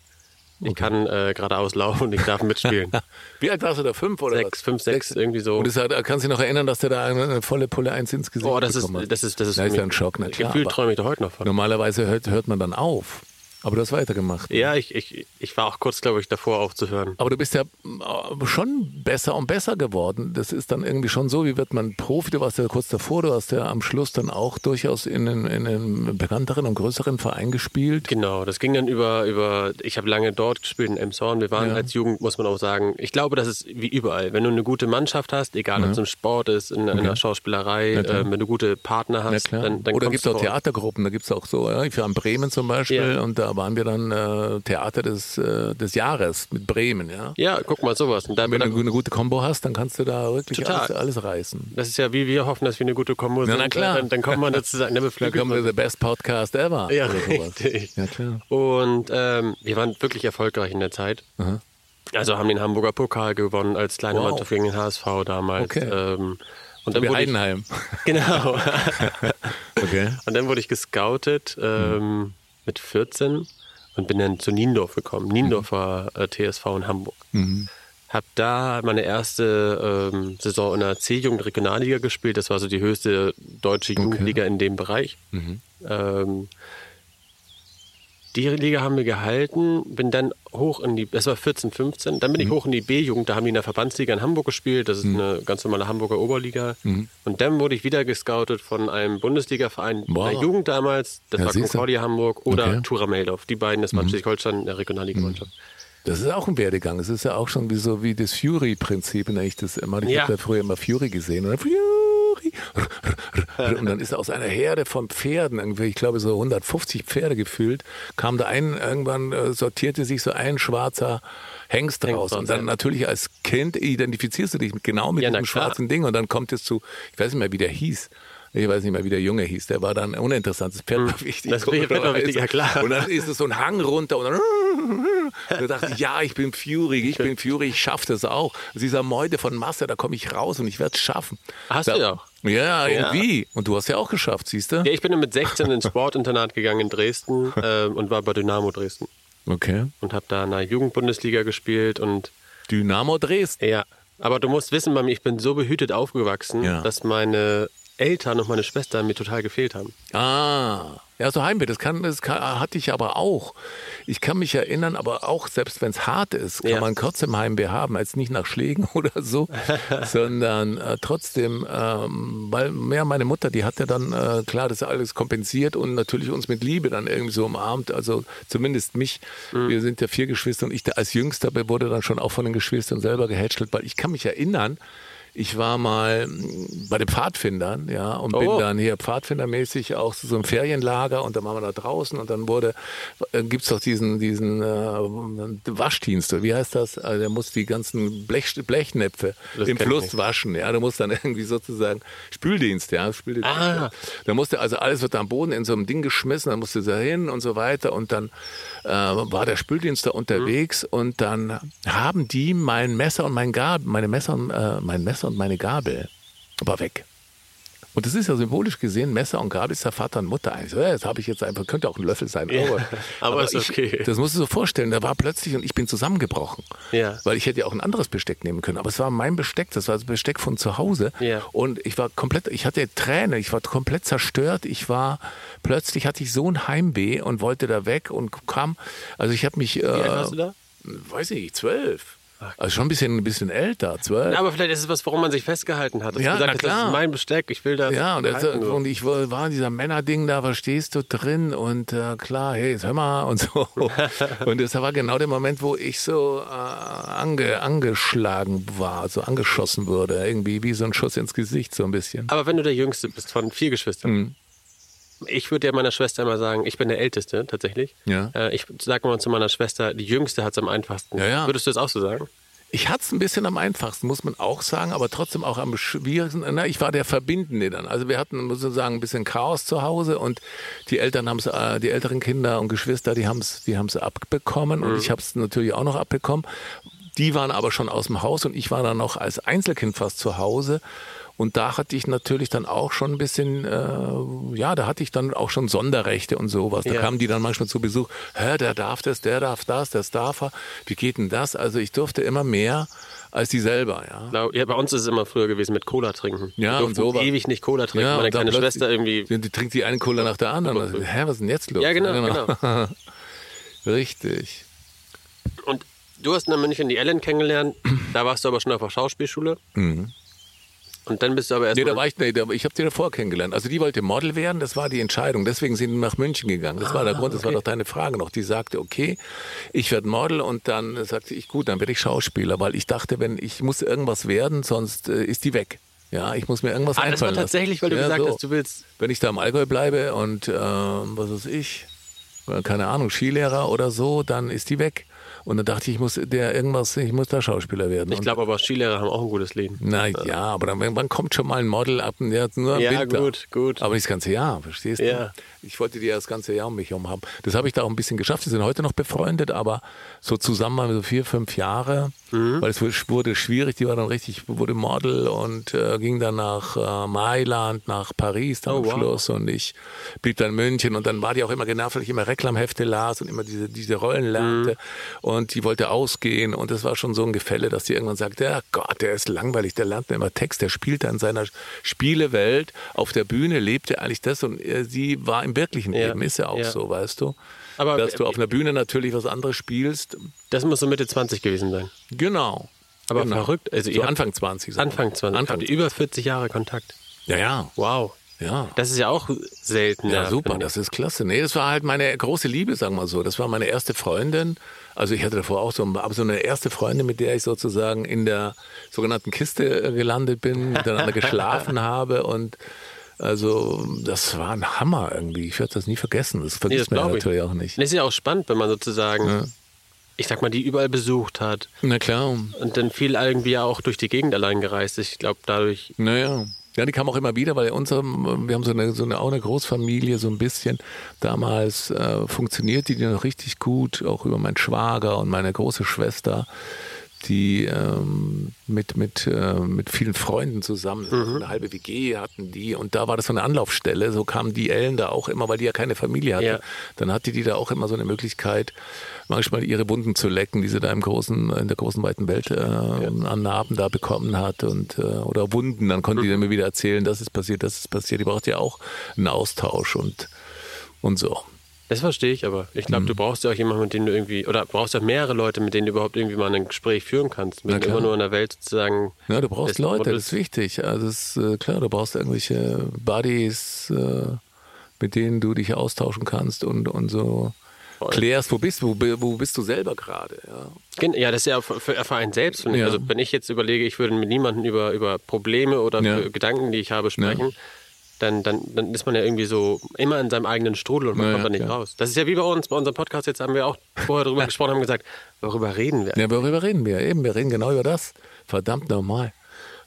ich kann äh, geradeaus laufen und ich darf mitspielen. Wie alt warst du da? Fünf oder sechs, was? fünf, sechs, irgendwie so. Und das, hat- kannst du dich noch erinnern, dass der da eine, eine volle Pulle eins ins Gesicht Oh, das ist, hat? das ist, das ist, Da ist ja ein Schock, na klar. Gefühlt aber träume ich da heute noch von. Normalerweise hört, hört man dann auf. Aber du hast weitergemacht. Ja, ich, ich, ich war auch kurz, glaube ich, davor aufzuhören. Aber du bist ja äh, schon besser und besser geworden. Das ist dann irgendwie schon so, wie wird man Profi? Du warst ja kurz davor, du hast ja am Schluss dann auch durchaus in einem, in einem bekannteren und größeren Verein gespielt. Genau, das ging dann über, über ich habe lange dort gespielt in Emshorn. Wir waren Ja. als Jugend, muss man auch sagen, ich glaube, das ist wie überall. Wenn du eine gute Mannschaft hast, egal ob es im Sport ist, in, in der Schauspielerei, Ja, äh, wenn du gute Partner Ja, hast, dann, dann Oder gibt es auch. Theatergruppen, da gibt es auch so, ja, ich war in Bremen zum Beispiel Ja. und da waren wir dann äh, Theater des, äh, des Jahres mit Bremen, ja. Ja, guck mal, sowas. Und da, Wenn du eine gute Combo hast, dann kannst du da wirklich alles, alles reißen. das ist ja wie wir hoffen, dass wir eine gute Kombo sind. na klar. Dann, dann kommen wir dazu sagen, dann Da beflügelt kommen wir man. the best podcast ever. Ja, richtig. Ja, klar. Und ähm, wir waren wirklich erfolgreich in der Zeit. Aha. Also haben den Hamburger Pokal gewonnen als kleine Wow. Mannschaft gegen den HSV damals. Okay. Ähm, und dann Wie wurde ich, Heidenheim. genau. Okay. und dann wurde ich gescoutet ähm, mit 14 und bin dann zu Niendorf gekommen. Niendorf war äh, TSV in Hamburg. Hab da meine erste ähm, Saison in der C-Jugend Regionalliga gespielt. Das war so die höchste deutsche Jugendliga in dem Bereich. Ähm, die Liga haben wir gehalten, bin dann hoch in die, das war 14, 15, dann bin ich hoch in die B-Jugend, da haben die in der Verbandsliga in Hamburg gespielt, das ist eine ganz normale Hamburger Oberliga. Und dann wurde ich wieder gescoutet von einem Bundesliga-Verein der Jugend damals, das Ja, war. Concordia Hamburg oder Okay. Tura Meldorf, die beiden, das war Schleswig-Holstein in der Regionalliga-Mannschaft. Das ist auch ein Werdegang. Es ist ja auch schon wie so wie das Fury-Prinzip, wenn ich das immer. Ich Ja. habe ja früher immer Fury gesehen. Dann Fury. Und dann ist aus einer Herde von Pferden, irgendwie, ich glaube so 150 Pferde gefüllt, kam da ein, irgendwann äh, sortierte sich so ein schwarzer Hengst raus. raus, Und dann natürlich als Kind identifizierst du dich genau mit Ja, diesem schwarzen Ding. Und dann kommt es zu, ich weiß nicht mehr, wie der hieß. Ich weiß nicht mehr, wie der Junge hieß. Der war dann uninteressant. Das Pferd war wichtig. Hm. Das Pferd war wichtig, ja, klar. Und dann ist es so ein Hang runter und dann da dachte ich, ja, ich bin Fury, ich bin Fury, ich schaffe das auch. Aus dieser Meute von Masse, da komme ich raus und ich werde es schaffen. Hast da, du ja auch. Ja, irgendwie. Und du hast ja auch geschafft, siehst du? Ja, ich bin mit 16 ins Sportinternat gegangen in Dresden ähm, und war bei Dynamo Dresden Okay. und habe da in der Jugendbundesliga gespielt und Dynamo Dresden. Ja, aber du musst wissen, Mami, ich bin so behütet aufgewachsen, Ja. dass meine Eltern und meine Schwester mir total gefehlt haben. Ah, ja, so Heimweh, das, kann, das kann, hatte ich aber auch. Ich kann mich erinnern, aber auch selbst wenn es hart ist, kann Ja. man trotzdem Heimweh haben, als nicht nach Schlägen oder so, sondern äh, trotzdem, ähm, weil mehr meine Mutter, die hat ja dann äh, klar das alles kompensiert und natürlich uns mit Liebe dann irgendwie so umarmt, also zumindest mich. Wir sind ja vier Geschwister und ich da als Jüngster wurde dann schon auch von den Geschwistern selber gehätschelt, weil ich kann mich erinnern, ich war mal mm, bei den Pfadfindern, ja, und bin Oh. dann hier pfadfindermäßig auch zu so einem Ferienlager und dann waren wir da draußen und dann wurde, äh, gibt's doch diesen, diesen äh, Waschdienst, wie heißt das? Also der muss die ganzen Blech, Blechnäpfe Das im Fluss nicht. waschen, ja, der muss dann irgendwie sozusagen Spüldienst, ja, Spüldienst. Ah. Da musste also alles wird am Boden in so einem Ding geschmissen, dann musste da hin und so weiter und dann äh, war der Spüldienst da unterwegs und dann haben die mein Messer und mein Gabel, meine Messer und, äh, mein Messer und meine Gabel war weg. Und das ist ja symbolisch gesehen, Messer und Gabel ist der Vater und Mutter. Also, das habe ich jetzt einfach, könnte auch ein Löffel sein. Ja, aber, aber ist ich, okay. Das musst du so vorstellen, da war plötzlich und ich bin zusammengebrochen. Ja. Weil ich hätte ja auch ein anderes Besteck nehmen können. Aber es war mein Besteck, das war das Besteck von zu Hause. Ja. Und ich war komplett, ich hatte Tränen, ich war komplett zerstört. Ich war, plötzlich hatte ich so ein Heimweh und wollte da weg und kam, also ich habe mich, Wie alt äh, warst du da? weiß ich, zwölf. Also schon ein bisschen, ein bisschen älter, zwölf. Aber vielleicht ist es was, worum man sich festgehalten hat. Dass Ja, gesagt na hast, das klar. ist mein Besteck, ich will das. Ja, und, das, und ich war war in dieser Männerding da, was stehst du drin? Und äh, klar, hey, jetzt hör mal und so. und das war genau der Moment, wo ich so äh, ange, angeschlagen war, so angeschossen wurde. Irgendwie wie so ein Schuss ins Gesicht, so ein bisschen. Aber wenn du der Jüngste bist von vier Geschwistern, Mhm. Ich würde ja meiner Schwester immer sagen, ich bin der Älteste tatsächlich. Ja. Äh, ich sage mal zu meiner Schwester, die Jüngste hat es am einfachsten. Ja, ja. Würdest du das auch so sagen? Ich hatte es ein bisschen am einfachsten, muss man auch sagen, aber trotzdem auch am schwierigsten. Na, ich war der Verbindende dann. Also wir hatten, muss ich sagen, ein bisschen Chaos zu Hause und die Eltern haben es, äh, die älteren Kinder und Geschwister, die haben es, die haben es abbekommen und ich habe es natürlich auch noch abbekommen. Die waren aber schon aus dem Haus und ich war dann noch als Einzelkind fast zu Hause. Und da hatte ich natürlich dann auch schon ein bisschen, äh, ja, da hatte ich dann auch schon Sonderrechte und sowas. Da Ja. kamen die dann manchmal zu Besuch, hä, der darf das, der darf das, das darf er. Wie geht denn das? Also ich durfte immer mehr als die selber, ja. Ja, bei uns ist es immer früher gewesen mit Cola trinken. Ja, und sowas. ewig nicht Cola trinken. Ja, Meine kleine Schwester irgendwie. Die, die trinkt die eine Cola nach der anderen. Also, hä, was ist denn jetzt los? Ja, genau, Richtig. Und du hast in München die Ellen kennengelernt. Da warst du aber schon auf der Schauspielschule. Und dann bist du aber erst. Nee, da war ich, nee, da, ich habe die davor kennengelernt. Also die wollte Model werden, das war die Entscheidung. Deswegen sind die nach München gegangen. Das war der Grund, das war doch deine Frage noch. Die sagte, okay, ich werde Model und dann sagte ich, gut, dann werde ich Schauspieler, weil ich dachte, wenn ich muss irgendwas werden, sonst äh, ist die weg. Ja, ich muss mir irgendwas ah, das war einfallen lassen. tatsächlich, weil du Ja, gesagt so. hast, du willst. wenn ich da im Allgäu bleibe und ähm, was weiß ich, äh, keine Ahnung, Skilehrer oder so, dann ist die weg. Und dann dachte ich, ich muss der irgendwas, ich muss da Schauspieler werden. Ich glaube aber, Skilehrer haben auch ein gutes Leben. na ja, aber dann irgendwann kommt schon mal ein Model ab und der hat nur Ja, Winter. gut, gut. Aber nicht das ganze Jahr, verstehst Ja. du? Ich wollte die ja das ganze Jahr um mich herum haben. Das habe ich da auch ein bisschen geschafft. Wir sind heute noch befreundet, aber so zusammen so vier, fünf Jahre, Mhm. weil es wurde- schwierig. Die war dann richtig, wurde Model und äh, ging dann nach äh, Mailand, nach Paris dann Oh, am wow. Schluss und ich blieb dann in München und dann war die auch immer genervt, weil ich immer Reklamhefte las und immer diese, diese Rollen lernte und die wollte ausgehen und das war schon so ein Gefälle, dass die irgendwann sagte, ja Gott, der ist langweilig, der lernt immer Text, der spielt da in seiner Spielewelt, auf der Bühne lebt er eigentlich das und äh, sie war im wirklichen Ja, Leben, ist ja auch ja. so, weißt du. Aber- dass du auf einer Bühne natürlich was anderes spielst, Das muss so Mitte 20 gewesen sein. genau. Aber genau. verrückt. Also so Anfang 20. sagen wir. Anfang 20. Anfang Habt ihr über 40 Jahre Kontakt. Ja, ja, Wow. ja. Das ist ja auch selten. Ja, super, das ist klasse. Nee, das war halt meine große Liebe, sagen wir mal so. Das war meine erste Freundin. Also ich hatte davor auch so, aber so eine erste Freundin, mit der ich sozusagen in der sogenannten Kiste äh, gelandet bin, miteinander geschlafen habe und also das war ein Hammer irgendwie. Ich werde das nie vergessen. Das Nee, vergisst das man glaube ich. natürlich auch nicht. Und es ist ja auch spannend, wenn man sozusagen, ich sag mal, die überall besucht hat Na klar. und dann viel irgendwie auch durch die Gegend allein gereist ist. Ich glaube, dadurch. Naja. Ja, die kam auch immer wieder, weil unsere, wir haben so eine, so eine, auch eine Großfamilie, so ein bisschen. Damals äh, funktionierte die noch richtig gut, auch über meinen Schwager und meine große Schwester, die ähm, mit, mit, äh, mit vielen Freunden zusammen, Mhm. eine halbe WG hatten die und da war das so eine Anlaufstelle. So kamen die Ellen da auch immer, weil die ja keine Familie hatte. Ja. Dann hatte die da auch immer so eine Möglichkeit, manchmal ihre Wunden zu lecken, die sie da im großen, in der großen weiten Welt äh, an Narben da bekommen hat und äh, oder Wunden. Dann konnte die dann immer wieder erzählen, das ist passiert, das ist passiert. Die braucht ja auch einen Austausch und und so. Das verstehe ich, aber ich Mhm. glaube, du brauchst ja auch jemanden, mit dem du irgendwie, oder brauchst ja mehrere Leute, mit denen du überhaupt irgendwie mal ein Gespräch führen kannst. Wenn du immer nur in der Welt sozusagen. Ja, du brauchst das- Leute, das ist wichtig. Also es ist äh, klar, du brauchst irgendwelche Buddies, äh, mit denen du dich austauschen kannst und, und so klärst, wo bist du, wo, bist du selber gerade. Ja. Ja, das ist ja für, einen selbst. Ja. Also wenn ich jetzt überlege, ich würde mit niemandem über, über Probleme oder Ja. Gedanken, die ich habe, sprechen, dann, dann, dann ist man ja irgendwie so immer in seinem eigenen Strudel und man Ja, kommt da nicht ja. raus. Das ist ja wie bei uns, bei unserem Podcast, jetzt haben wir auch vorher darüber gesprochen, haben gesagt, worüber reden wir? Ja, worüber reden wir? Eben, wir reden genau über das. Verdammt normal.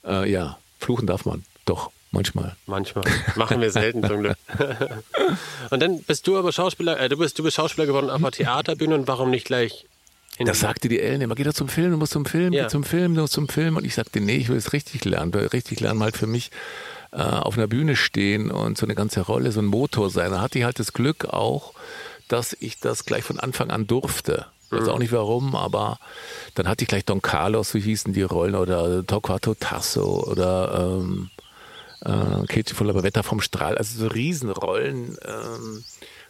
Äh, ja, fluchen darf man. Doch, manchmal. Manchmal. Machen wir selten zum Glück. und dann bist du aber Schauspieler, äh, du bist, du bist Schauspieler geworden auf der Theaterbühne und warum nicht gleich? Das sagte die Ellen immer, geh doch zum Film, du musst zum Film, Ja. geh zum Film, du musst zum Film. Und ich sagte, nee, ich will es richtig lernen. Richtig lernen halt für mich äh, auf einer Bühne stehen und so eine ganze Rolle, so ein Motor sein. Da hatte ich halt das Glück auch, dass ich das gleich von Anfang an durfte. Ich weiß auch nicht warum, aber dann hatte ich gleich Don Carlos, so hießen die Rollen, oder Torquato Tasso oder ähm, äh, Katie von Wetter vom Strahl, also so Riesenrollen. Ähm,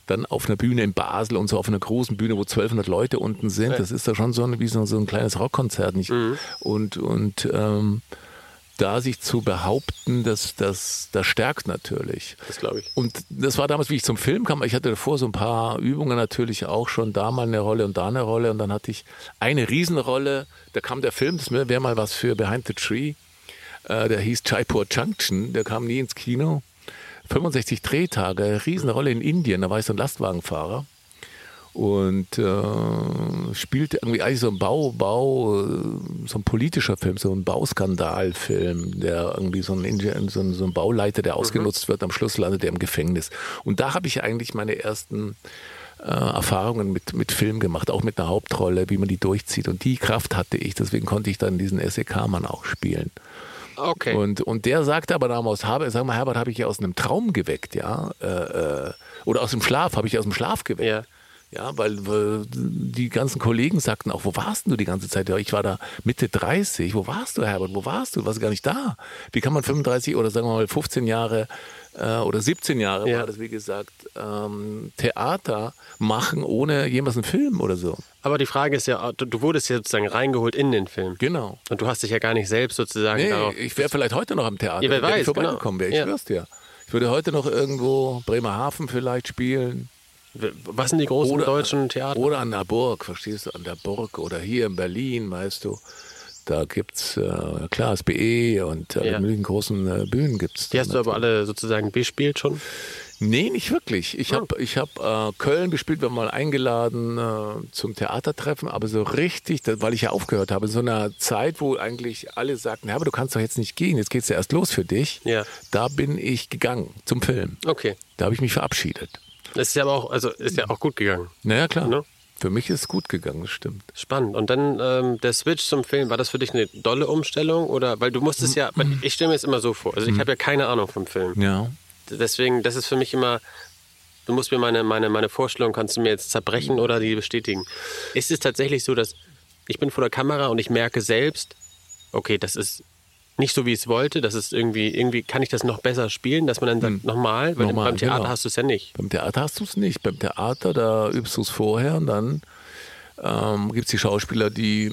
dann auf einer Bühne in Basel und so auf einer großen Bühne, wo 1200 Leute unten sind. Das ist da schon so ein, wie so, so ein kleines Rockkonzert. Nicht? Und, und ähm, da sich zu behaupten, das, das, das stärkt natürlich. Das glaube ich. Und das war damals, wie ich zum Film kam. Ich hatte davor so ein paar Übungen natürlich auch schon, da mal eine Rolle und da eine Rolle. Und dann hatte ich eine Riesenrolle. Da kam der Film, das wäre mal was für Behind the Tree. Äh, der hieß Jaipur Junction. Der kam nie ins Kino. 65 Drehtage, Riesenrolle in Indien. Da war ich so ein Lastwagenfahrer und äh, spielte irgendwie eigentlich so ein Bau, Bau, äh, so ein politischer Film, so ein Bauskandalfilm, der irgendwie so ein, so ein, so ein Bauleiter, der ausgenutzt wird, am Schluss landet er im Gefängnis. Und da habe ich eigentlich meine ersten äh, Erfahrungen mit, mit Film gemacht, auch mit einer Hauptrolle, wie man die durchzieht. Und die Kraft hatte ich, deswegen konnte ich dann diesen SEK-Mann auch spielen. Okay. Und, und der sagte aber damals, Herbert, sag mal, Herbert, habe ich ja aus einem Traum geweckt, ja? Äh, äh, oder aus dem Schlaf, habe ich aus dem Schlaf geweckt. Ja. Ja, weil, weil die ganzen Kollegen sagten auch, wo warst du die ganze Zeit? Ja, ich war da Mitte 30. Wo warst du, Herbert? Wo warst du? Du warst gar nicht da. Wie kann man 35 oder sagen wir mal 15 Jahre äh, oder 17 Jahre Ja. war das, wie gesagt, ähm, Theater machen ohne jemals einen Film oder so? Aber die Frage ist ja, du, du wurdest ja sozusagen reingeholt in den Film. Genau. Und du hast dich ja gar nicht selbst sozusagen Nee, darauf. ich wäre vielleicht heute noch am Theater, Ja, wer wenn ich weiß, vorbeigekommen wäre. Ich genau. schwör's dir. Ich würde heute noch irgendwo Bremerhaven vielleicht spielen. Was sind die großen Oder- deutschen Theater? Oder an der Burg, verstehst du? An der Burg oder hier in Berlin, weißt du. Da gibt's äh, klar SBE und alle Ja. möglichen großen äh, Bühnen gibt's. die hast du aber alle sozusagen bespielt schon? Nee, nicht wirklich. Ich habe ich hab, äh, Köln bespielt, wir haben mal eingeladen äh, zum Theatertreffen, aber so richtig, das, weil ich ja aufgehört habe, in so einer Zeit, wo eigentlich alle sagten, ja, aber du kannst doch jetzt nicht gehen, jetzt geht's ja erst los für dich. Ja. Da bin ich gegangen zum Film. Okay. Da habe ich mich verabschiedet. Das ist ja aber auch, also ist ja auch gut gegangen. Naja, klar. Ne? Für mich ist es gut gegangen, das stimmt. Spannend. Und dann ähm, der Switch zum Film, war das für dich eine dolle Umstellung? Oder weil du musstest ja, ich stelle mir es immer so vor, also ich habe ja keine Ahnung vom Film. Ja. Deswegen, das ist für mich immer, du musst mir meine, meine, meine Vorstellung, kannst du mir jetzt zerbrechen oder die bestätigen. Ist es tatsächlich so, dass ich bin vor der Kamera und ich merke selbst, okay, das ist nicht so, wie ich es wollte, das ist irgendwie, irgendwie kann ich das noch besser spielen, dass man dann sagt, nochmal, weil Nochmal, beim Theater genau. hast du es ja nicht. Beim Theater hast du es nicht. Beim Theater, da übst du es vorher und dann ähm, gibt es die Schauspieler, die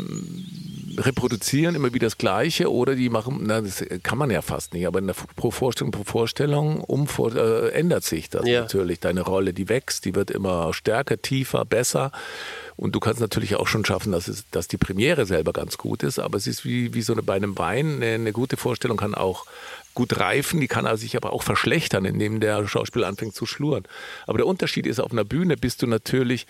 reproduzieren immer wieder das Gleiche oder die machen, na, das kann man ja fast nicht, aber in der, pro Vorstellung, pro Vorstellung um, vor, äh, ändert sich das Ja. natürlich. Deine Rolle, die wächst, die wird immer stärker, tiefer, besser. Und du kannst natürlich auch schon schaffen, dass, es, dass die Premiere selber ganz gut ist, aber es ist wie, wie so eine, bei einem Wein. Eine, eine gute Vorstellung kann auch gut reifen, die kann also sich aber auch verschlechtern, indem der Schauspieler anfängt zu schlurren. Aber der Unterschied ist, auf einer Bühne bist du natürlich,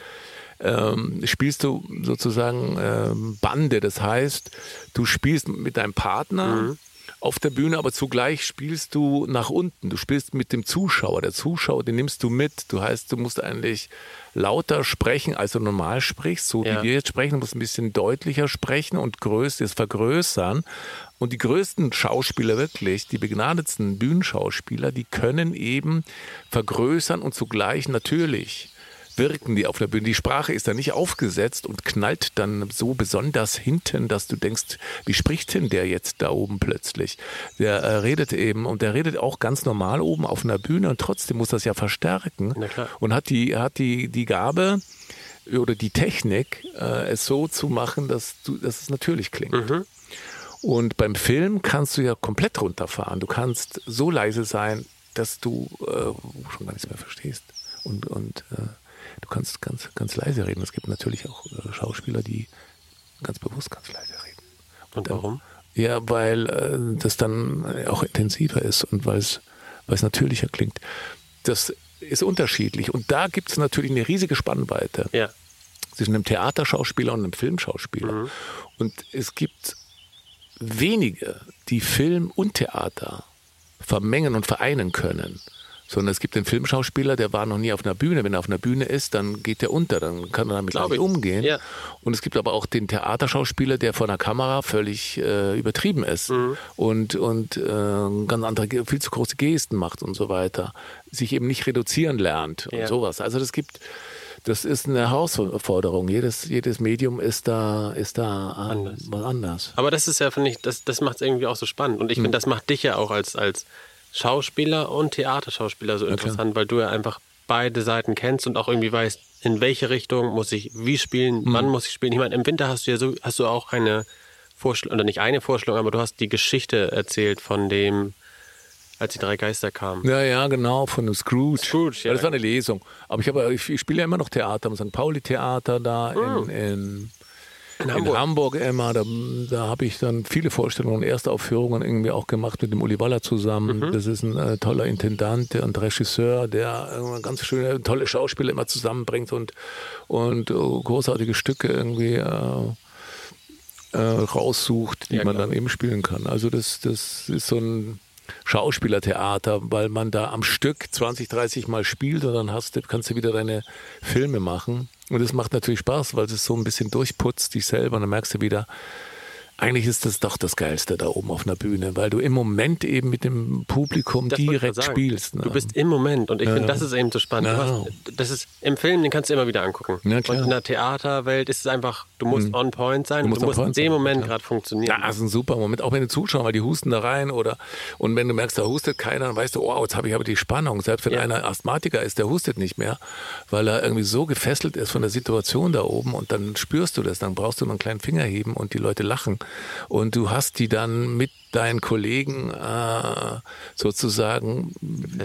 ähm, spielst du sozusagen ähm, Bande. Das heißt, du spielst mit deinem Partner auf der Bühne, aber zugleich spielst du nach unten. Du spielst mit dem Zuschauer. Der Zuschauer, den nimmst du mit. Du heißt, du musst eigentlich lauter sprechen, als du normal sprichst, so Ja. wie wir jetzt sprechen. Du musst ein bisschen deutlicher sprechen und größtes vergrößern. Und die größten Schauspieler wirklich, die begnadetsten Bühnenschauspieler, die können eben vergrößern und zugleich natürlich wirken die auf der Bühne. Die Sprache ist da nicht aufgesetzt und knallt dann so besonders hinten, dass du denkst, wie spricht denn der jetzt da oben plötzlich? Der äh, redet eben und der redet auch ganz normal oben auf einer Bühne und trotzdem muss das ja verstärken und hat die, hat die, die Gabe oder die Technik, äh, es so zu machen, dass, du, dass es natürlich klingt. Und beim Film kannst du ja komplett runterfahren. Du kannst so leise sein, dass du äh, schon gar nichts mehr verstehst. Und, und äh, du kannst ganz, ganz leise reden. Es gibt natürlich auch äh, Schauspieler, die ganz bewusst ganz leise reden. Und warum? Ja, weil äh, das dann auch intensiver ist und weil es natürlicher klingt. Das ist unterschiedlich. Und da gibt es natürlich eine riesige Spannweite Ja. zwischen einem Theaterschauspieler und einem Filmschauspieler. Und es gibt wenige, die Film und Theater vermengen und vereinen können. Sondern es gibt den Filmschauspieler, der war noch nie auf einer Bühne. Wenn er auf einer Bühne ist, dann geht der unter, dann kann er damit nicht ich. umgehen. Ja. Und es gibt aber auch den Theaterschauspieler, der vor einer Kamera völlig äh, übertrieben ist Mhm. und, und äh, ganz andere, viel zu große Gesten macht und so weiter. Sich eben nicht reduzieren lernt und Ja. sowas. Also das gibt, das ist eine Herausforderung. Jedes, jedes Medium ist da, ist da äh, Anders. was anders. Aber das ist ja, finde ich, das, das macht es irgendwie auch so spannend. Und ich Hm. finde, das macht dich ja auch als, als Schauspieler und Theaterschauspieler so interessant, weil du ja einfach beide Seiten kennst und auch irgendwie weißt, in welche Richtung muss ich wie spielen, Hm. wann muss ich spielen. Ich meine, im Winter hast du ja so, hast du auch eine Vorstellung, oder nicht eine Vorstellung, aber du hast die Geschichte erzählt von dem, als die drei Geister kamen. Ja, ja, genau, von dem Scrooge. Scrooge, ja. Das war eine Lesung. Aber ich, habe, ich, spiele ja immer noch Theater am St. Pauli-Theater da in, in, In in Hamburg. Hamburg immer. Da, da habe ich dann viele Vorstellungen und Erstaufführungen irgendwie auch gemacht mit dem Uli Waller zusammen. Mhm. Das ist ein äh, toller Intendant und Regisseur, der äh, ganz schöne, tolle Schauspieler immer zusammenbringt und, und äh, großartige Stücke irgendwie äh, äh, raussucht, die Ja, man dann eben spielen kann. Also das, das ist so ein Schauspielertheater, weil man da am Stück 20, 30 Mal spielt und dann hast du, kannst du wieder deine Filme machen. Und das macht natürlich Spaß, weil es so ein bisschen durchputzt dich selber und dann merkst du wieder, eigentlich ist das doch das Geilste da oben auf einer Bühne, weil du im Moment eben mit dem Publikum Das direkt spielst. Ne? Du bist im Moment und ich finde, das ist eben so spannend. Du Ja. hast, das ist im Film, den kannst du immer wieder angucken. Ja, und in der Theaterwelt ist es einfach, du musst on point sein, du musst musst, on in dem Moment gerade funktionieren. Ja, das ist ein super Moment, auch wenn die Zuschauer, weil die husten da rein oder und wenn du merkst, da hustet keiner, dann weißt du, oh, jetzt habe ich aber die Spannung. Selbst wenn Ja. einer Asthmatiker ist, der hustet nicht mehr, weil er irgendwie so gefesselt ist von der Situation da oben und dann spürst du das, dann brauchst du nur einen kleinen Finger heben und die Leute lachen und du hast die dann mit deinen Kollegen äh, sozusagen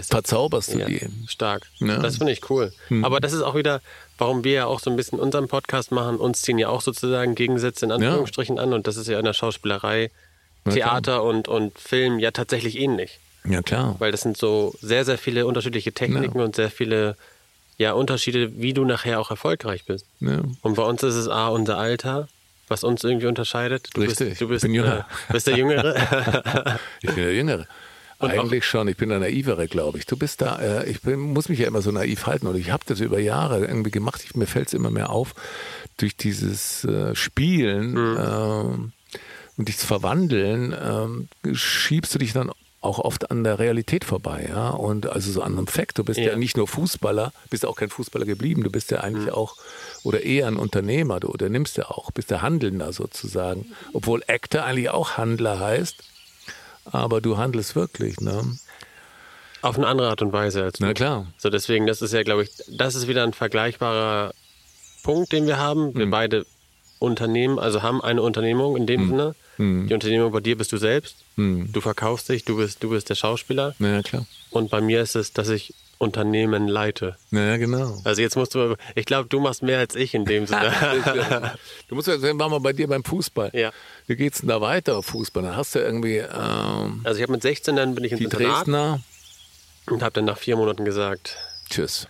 verzauberst du Ja, die. stark. Ja. Das finde ich cool. Aber das ist auch wieder, warum wir ja auch so ein bisschen unseren Podcast machen. Uns ziehen ja auch sozusagen Gegensätze in Anführungsstrichen an. Und das ist ja in der Schauspielerei, Theater und, und Film ja tatsächlich ähnlich. Ja klar. Weil das sind so sehr, sehr viele unterschiedliche Techniken und sehr viele ja, Unterschiede, wie du nachher auch erfolgreich bist. Ja. Und bei uns ist es A, unser Alter, was uns irgendwie unterscheidet. Du Richtig, Bist, du bist, ich bin jünger. Äh, bist der Jüngere. Ich bin der Jüngere. Und auch- Eigentlich schon, ich bin der Naivere, glaube ich. Du bist da, äh, ich bin, muss mich ja immer so naiv halten und ich habe das über Jahre irgendwie gemacht. Ich, mir fällt es immer mehr auf, durch dieses äh, Spielen Mhm. ähm, und dieses Verwandeln ähm, schiebst du dich dann auch oft an der Realität vorbei, ja. Und also so an einem Fakt. Du bist ja, Ja. nicht nur Fußballer, bist auch kein Fußballer geblieben. Du bist ja eigentlich auch oder eher ein Unternehmer. Du unternimmst ja auch, bist der Handelnder sozusagen. Obwohl Actor eigentlich auch Handler heißt aber du handelst wirklich, ne? Auf eine andere Art und Weise als du. Na klar. So, deswegen, das ist ja, glaube ich, das ist wieder ein vergleichbarer Punkt, den wir haben. Mhm. Wir beide Unternehmen, also haben eine Unternehmung in dem Sinne. Die Unternehmung bei dir bist du selbst. Du verkaufst dich, du bist, du bist der Schauspieler. Ja, klar. Und bei mir ist es, dass ich Unternehmen leite. Ja, genau. Also jetzt musst du, ich glaube, du machst mehr als ich in dem Sinne. du musst ja sehen, waren wir bei dir beim Fußball. Ja. Wie geht's denn da weiter auf Fußball? Dann hast du irgendwie ähm, Also ich habe mit 16 dann bin ich die Internat Dresdner. und habe dann nach vier Monaten gesagt, Tschüss.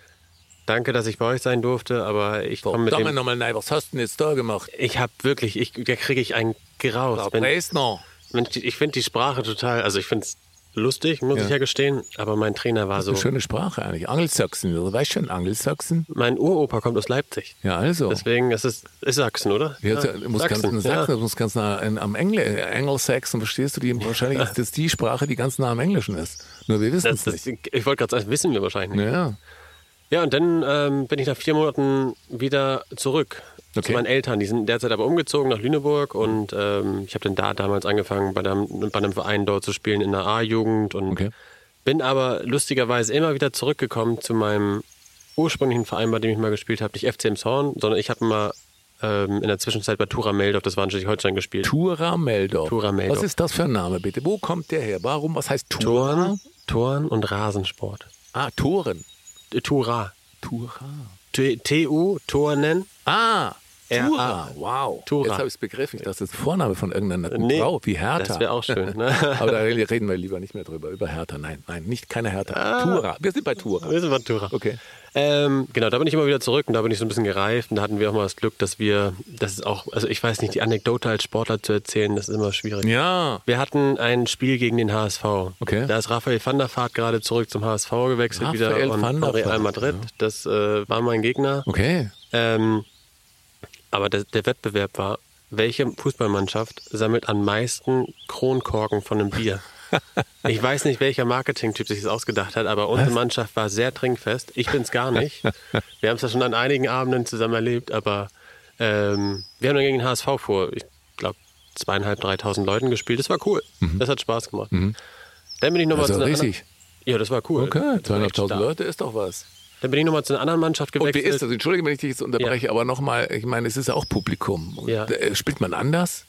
Danke, dass ich bei euch sein durfte, aber ich komme mit dem, nochmal, nein, was hast du denn jetzt da gemacht? ich habe wirklich, ich, da kriege ich einen Graus. Wenn, Dresdner. wenn ich, ich finde die Sprache total, also ich finde es lustig, muss Ja. ich ja gestehen, aber mein Trainer war so, Eine schöne Sprache eigentlich. Angelsachsen, oder weißt du schon, Angelsachsen? mein Uropa kommt aus Leipzig. Ja, also. Deswegen ist es ist Sachsen, oder? Ja, du musst ganz nah, ja. Sachsen, du musst ganz nah in, am Engl Angelsachsen, verstehst du die? Wahrscheinlich ist das die Sprache, die ganz nah am Englischen ist. Nur wir wissen es nicht. ich wollte gerade sagen, wissen wir wahrscheinlich nicht. Ja. Ja, und dann ähm, bin ich nach vier Monaten wieder zurück Okay. zu meinen Eltern. Die sind derzeit aber umgezogen nach Lüneburg und ähm, ich habe dann da damals angefangen, bei, einem, bei einem Verein dort zu spielen in der A-Jugend und Okay. bin aber lustigerweise immer wieder zurückgekommen zu meinem ursprünglichen Verein, bei dem ich mal gespielt habe. Nicht FC Horn, sondern ich habe mal ähm, in der Zwischenzeit bei Tura Meldorf, das war in Schleswig-Holstein gespielt. Tura Meldorf. Tura Meldorf. Was ist das für ein Name, bitte? Wo kommt der her? Warum? Was heißt Tura? Toren, Toren und Rasensport. Ah, Toren. Tura. Tura. TU, Tornen. Ah, Tura, wow. Tura. Jetzt habe ich es begriffen. Ich dachte, das ist Vorname von irgendeiner Nee, Frau, wie Hertha. Das wäre auch schön. Ne? Aber da reden wir lieber nicht mehr drüber, über Hertha. Nein, nein, nicht keine Hertha. Ah. Tura. Wir sind bei Tura. Wir sind bei Tura. Okay. Ähm, genau, da bin ich immer wieder zurück und da bin ich so ein bisschen gereift und da hatten wir auch mal das Glück, dass wir, das ist auch, also ich weiß nicht, die Anekdote als Sportler zu erzählen, das ist immer schwierig. Ja. Wir hatten ein Spiel gegen den HSV. Okay. Da ist Raphael van der Vaart gerade zurück zum HSV gewechselt Raphael wieder und van der von Real Madrid. Das äh, war mein Gegner. Okay. Ähm, aber der, der Wettbewerb war, welche Fußballmannschaft sammelt am meisten Kronkorken von einem Bier? Ich weiß nicht, welcher Marketingtyp sich das ausgedacht hat, aber unsere Mannschaft war sehr trinkfest. Ich bin's gar nicht. Wir haben es ja schon an einigen Abenden zusammen erlebt, aber ähm, wir haben dann gegen den HSV vor, ich glaube, zweieinhalb, dreitausend Leuten gespielt. Das war cool. Das hat Spaß gemacht. Dann bin ich nochmal Also zu einer richtig. Ja, das war cool. Okay, Das war echt 200.000 stark. Leute ist doch was. Dann bin ich nochmal zu einer anderen Mannschaft Und wie gewechselt. ist das? Entschuldige, wenn ich dich jetzt unterbreche, aber nochmal, ich meine, es ist ja auch Publikum. Und, Ja. äh, Spielt man anders?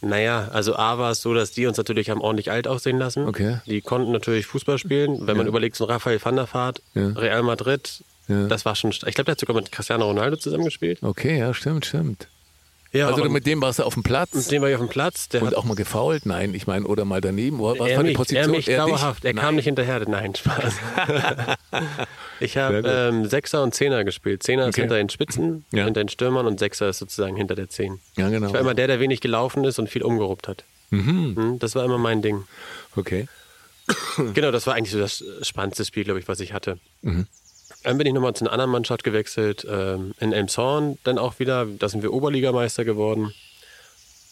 Naja, also A war es so, dass die uns natürlich haben ordentlich alt aussehen lassen. Okay. Die konnten natürlich Fußball spielen. Wenn man überlegt, so ein Raphael van der Vaart, Ja. Real Madrid, Ja. das war schon, ich glaube, der hat sogar mit Cristiano Ronaldo zusammengespielt. Okay, ja, stimmt, stimmt. Ja, Also mit dem warst du auf dem Platz mit dem war ich auf dem Platz. Der und hat auch mal gefault? Nein, ich meine, oder mal daneben. Was er war die Position? er mich dich? dauerhaft. Er Nein. kam nicht hinterher. Nein, Spaß. ich habe ähm, Sechser und Zehner gespielt. Zehner ist Okay. hinter den Spitzen, Ja. hinter den Stürmern und Sechser ist sozusagen hinter der Zehn. Ja, genau. Ich war immer der, der wenig gelaufen ist und viel umgeruppt hat. Mhm. Das war immer mein Ding. Okay. Genau, das war eigentlich so das spannendste Spiel, glaube ich, was ich hatte. Mhm. Dann bin ich nochmal zu einer anderen Mannschaft gewechselt, ähm, in Elmshorn dann auch wieder. Da sind wir Oberligameister geworden.